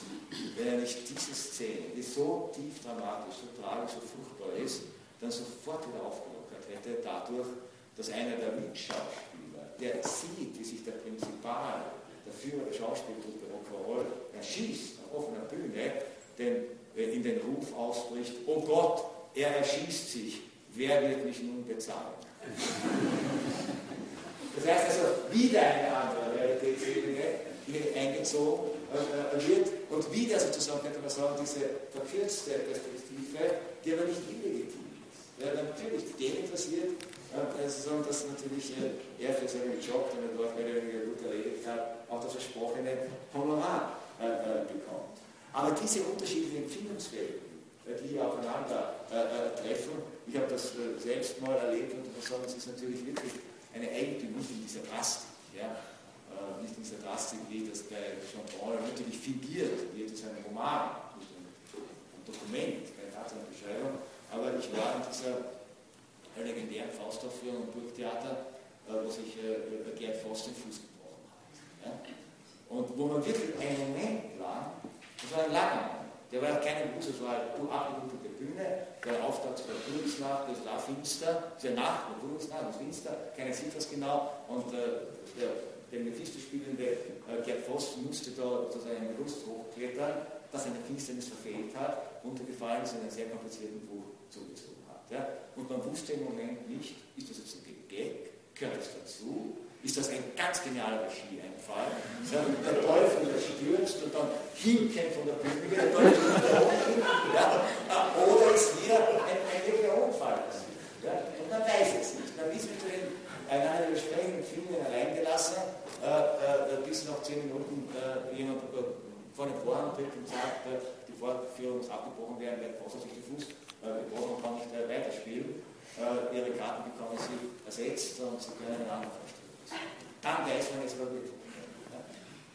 wenn er nicht diese Szene, die so tief dramatisch, so tragisch, so furchtbar ist, dann sofort wieder aufgelockert hätte, dadurch, dass einer der Mitschauspieler, der sieht, wie sich der Prinzipal, der Führer der Schauspielgruppe Rock'n'Roll erschießt auf offener Bühne, denn äh, in den Ruf ausbricht, oh Gott, er erschießt sich, wer wird mich nun bezahlen? Das heißt also, wieder eine andere Realitätsebene eingezogen äh, wird und wieder sozusagen, könnte man sagen, diese verkürzte Perspektive, die aber nicht illegitim ja, natürlich den interessiert, also, dass natürlich äh, er für seinen Job, den er dort mehr oder weniger gut erledigt hat, auch das versprochene Honorar äh, äh, bekommt. Aber diese unterschiedlichen Empfindungswelten, die hier aufeinander treffen, ich habe das selbst mal erlebt und muss sagen, es ist natürlich wirklich eine Eigentümung in dieser Drastik. Ja? nicht in dieser Drastik, wie das bei Jean Paul natürlich fingiert wird, in seinem Roman, einem Dokument, keine Tatsachenbeschreibung, aber ich war in dieser legendären Faustaufführung im Burgtheater, äh, wo sich äh, Gerd Faust den Fuß gebrochen hat. Ja? Und wo man wirklich einen Moment lang, das war ein langer der war keine Bus, es war eine abgerundete Bühne, der Auftakt war Frühlingsnacht, es war finster, war Nacht, war Frühlingsnacht, es finster, keiner sieht das genau und äh, der, der Mephisto spielende äh, Gerd Voss musste da sozusagen einen Gerüst hochklettern, das eine Finsternis verfehlt hat, untergefallen ist in einem sehr komplizierten Buch zugezogen. Ja? Und man wusste im Moment nicht, ist das jetzt ein Gag, gehört das dazu, ist das ein ganz genialer Regieeinfall. Der Teufel, stürzt und dann hinkennt von der Bühne, der Teufel ja, oder ist hier ein, ein Unfall Ja? Und man weiß es nicht. Man ist mit den einer der entsprechenden Filme hereingelassen, äh, äh, bis nach zehn Minuten äh, jemand äh, vor den Vorhang tritt und sagt, äh, die Vorführung muss abgebrochen werden, weil sich die Fuß äh, kann nicht äh, weiterspielen. äh, ihre Karten bekommen sie ersetzt und sie können einen anderen vorstellen. Dann weiß man jetzt wirklich.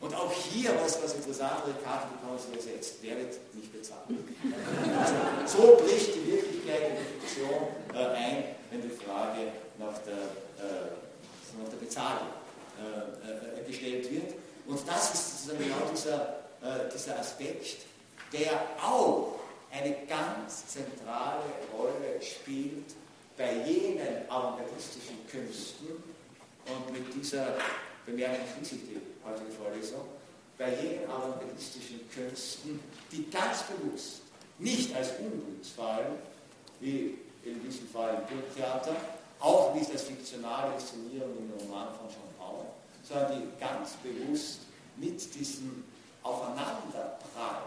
Und auch hier, was, was interessant, ihre Karte bekommen sie ersetzt, wer wird nicht bezahlt. Also, so bricht die Wirklichkeit in die Fiktion äh, ein, wenn die Frage nach der, äh, nach der Bezahlung äh, gestellt wird. Und das ist sozusagen genau dieser, dieser Aspekt, der auch eine ganz zentrale Rolle spielt bei jenen avantgardistischen Künsten und mit dieser Bemerkung schließe ich die heutige Vorlesung, bei jenen avantgardistischen Künsten, die ganz bewusst nicht als Unglücksfall, wie in diesem Fall im Burgtheater, auch nicht als fiktionale Inszenierung im Roman von Jean Paul, sondern die ganz bewusst mit diesem Aufeinanderprall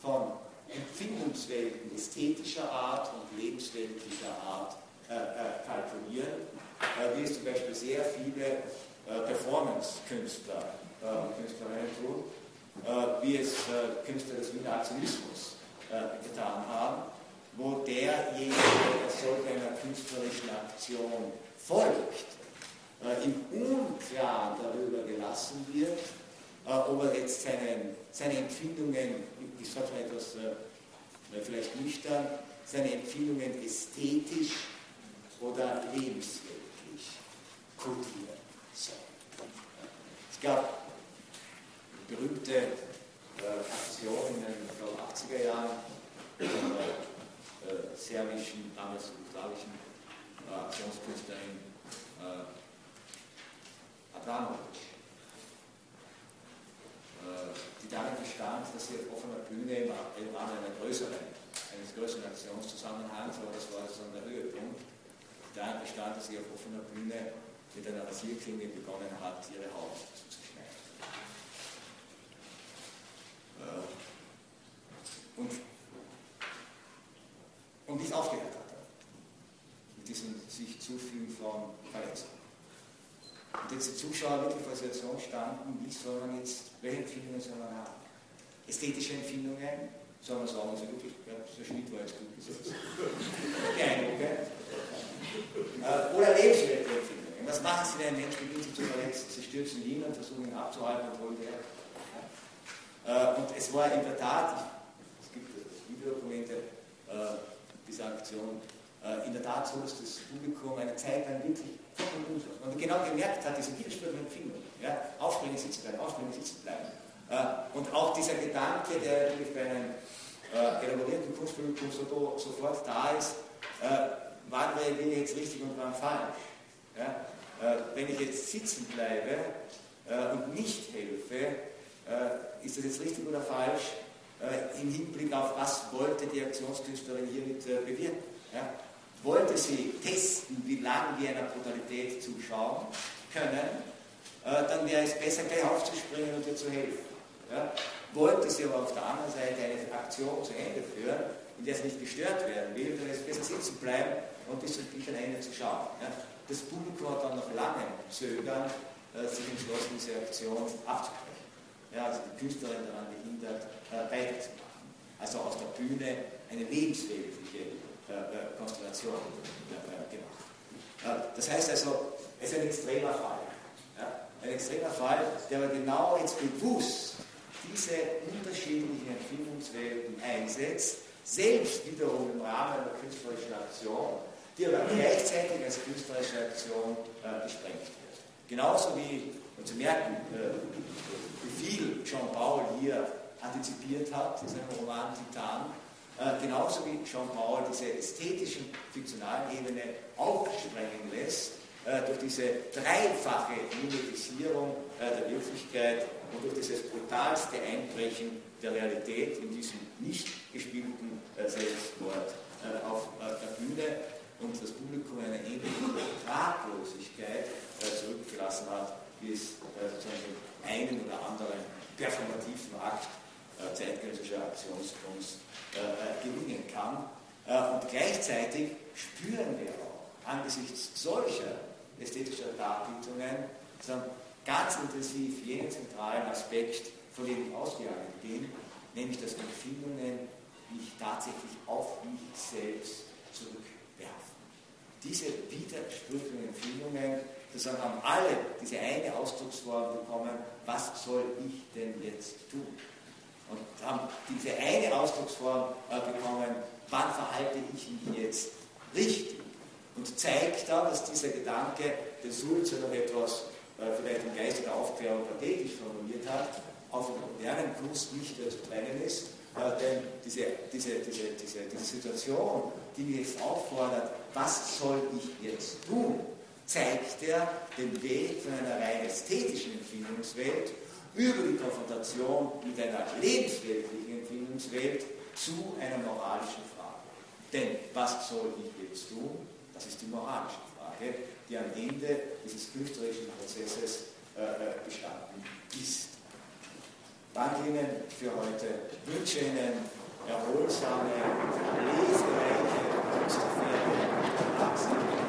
von Empfindungswelten ästhetischer Art und lebensweltlicher Art äh, äh, kalkulieren, äh, wie es zum Beispiel sehr viele äh, Performance-Künstler und äh, Künstlerinnen tun, äh, wie es Künstler des Wiener Aktionismus getan haben, wo derjenige, der solch einer künstlerischen Aktion folgt, im Unklaren darüber gelassen wird, ob er jetzt seine, seine Empfindungen, ich sage mal etwas vielleicht nüchtern, seine Empfindungen ästhetisch oder lebensweltlich kodieren soll. Es gab berühmte äh, Aktion in den 80er Jahren der äh, serbischen, damals jugoslawischen äh, Aktionskünstlerin äh, Abramovic, äh, die darin bestand, dass sie auf offener Bühne im Rahmen einer größeren, eines größeren Aktionszusammenhangs, aber das war sozusagen der Höhepunkt, darin bestand, dass sie auf offener Bühne mit einer Rasierklinge begonnen hat, ihre Haut zuzuschneiden. Äh, und, und nicht aufgehört hatte mit diesem sich zufügen von Verletzungen. Und jetzt die Zuschauer wirklich vor der Situation standen, wie soll man jetzt, welche Empfindungen soll man haben? Ästhetische Empfindungen, soll man sagen, also wirklich, ja, der Schnitt war jetzt gut gesetzt. Beeindruckend. Äh, oder lebenswerte Empfindungen. Was machen Sie, wenn ein Mensch beginnt sich zu verletzen? Sie stürzen ihn und versuchen ihn abzuhalten holen her. Äh, und es war in der Tat, es gibt Videodokumente äh, dieser Aktion, in der Tat so, dass das Publikum eine Zeit lang wirklich und genau gemerkt hat, diese widersprüchlichen Empfindungen. Ja? Aufspringen, sitzen bleiben, aufspringen, sitzen bleiben. Äh, und auch dieser Gedanke, der natürlich bei einem äh, elaborierten Kunstpublikum so, sofort da ist, äh, wann reagiere ich jetzt richtig und wann falsch. Ja? Äh, wenn ich jetzt sitzen bleibe äh, und nicht helfe, äh, ist das jetzt richtig oder falsch im Hinblick auf was wollte die Aktionskünstlerin hiermit bewirken. Ja? Wollte sie testen, wie lange wir einer Brutalität zuschauen können, äh, dann wäre es besser, gleich aufzuspringen und ihr zu helfen. Ja? Wollte sie aber auf der anderen Seite eine Aktion zu Ende führen, in der sie nicht gestört werden will, dann ist es besser sitzen bleiben und bis zum Ende zu schauen. Ja? Das Publikum hat dann nach langem Zögern äh, sich entschlossen, diese Aktion abzubrechen. Ja, also die Künstlerin daran gehindert, äh, weiterzumachen. Also aus der Bühne eine lebensweltliche Konstellation gemacht. Das heißt also, es ist ein extremer Fall. Ein extremer Fall, der aber genau jetzt bewusst diese unterschiedlichen Empfindungswelten einsetzt, selbst wiederum im Rahmen einer künstlerischen Aktion, die aber gleichzeitig als künstlerische Aktion äh, gesprengt wird. Genauso wie, und zu merken, äh, wie viel Jean Paul hier antizipiert hat in seinem Roman Titan, äh, genauso wie Jean Paul diese ästhetischen, fiktionalen Ebene aufsprengen lässt, äh, durch diese dreifache Mimetisierung äh, der Wirklichkeit und durch dieses brutalste Einbrechen der Realität in diesem nicht gespielten Selbstmord auf der Bühne und das Publikum eine ähnliche Traglosigkeit zurückgelassen hat, wie es sozusagen den einen oder anderen performativen Akt zeitgenössischer Aktionskunst äh, gelingen kann. Äh, und gleichzeitig spüren wir auch angesichts solcher ästhetischer Darbietungen ganz intensiv jenen zentralen Aspekt, von dem ich ausgegangen bin, nämlich dass Empfindungen mich tatsächlich auf mich selbst zurückwerfen. diese widersprüchlichen Empfindungen, sozusagen haben alle diese eine Ausdrucksform bekommen, was soll ich denn jetzt tun? Und haben diese eine Ausdrucksform äh, bekommen, wann verhalte ich mich jetzt richtig? Und zeigt dann, dass dieser Gedanke, der Sulze noch etwas äh, vielleicht im Geiste der Aufklärung pathetisch formuliert hat, auf der modernen Kunst nicht zu trennen ist, äh, denn diese, diese, diese, diese, diese Situation, die mich jetzt auffordert, was soll ich jetzt tun, zeigt er den Weg von einer rein ästhetischen Empfindungswelt über die Konfrontation mit einer lebensweltlichen Empfindungswelt zu einer moralischen Frage. Denn was soll ich jetzt tun? Das ist die moralische Frage, die am Ende dieses künstlerischen Prozesses äh, äh bestanden ist. Danke Ihnen für heute. Wünsche Ihnen erholsame, lesereiche Osterferien.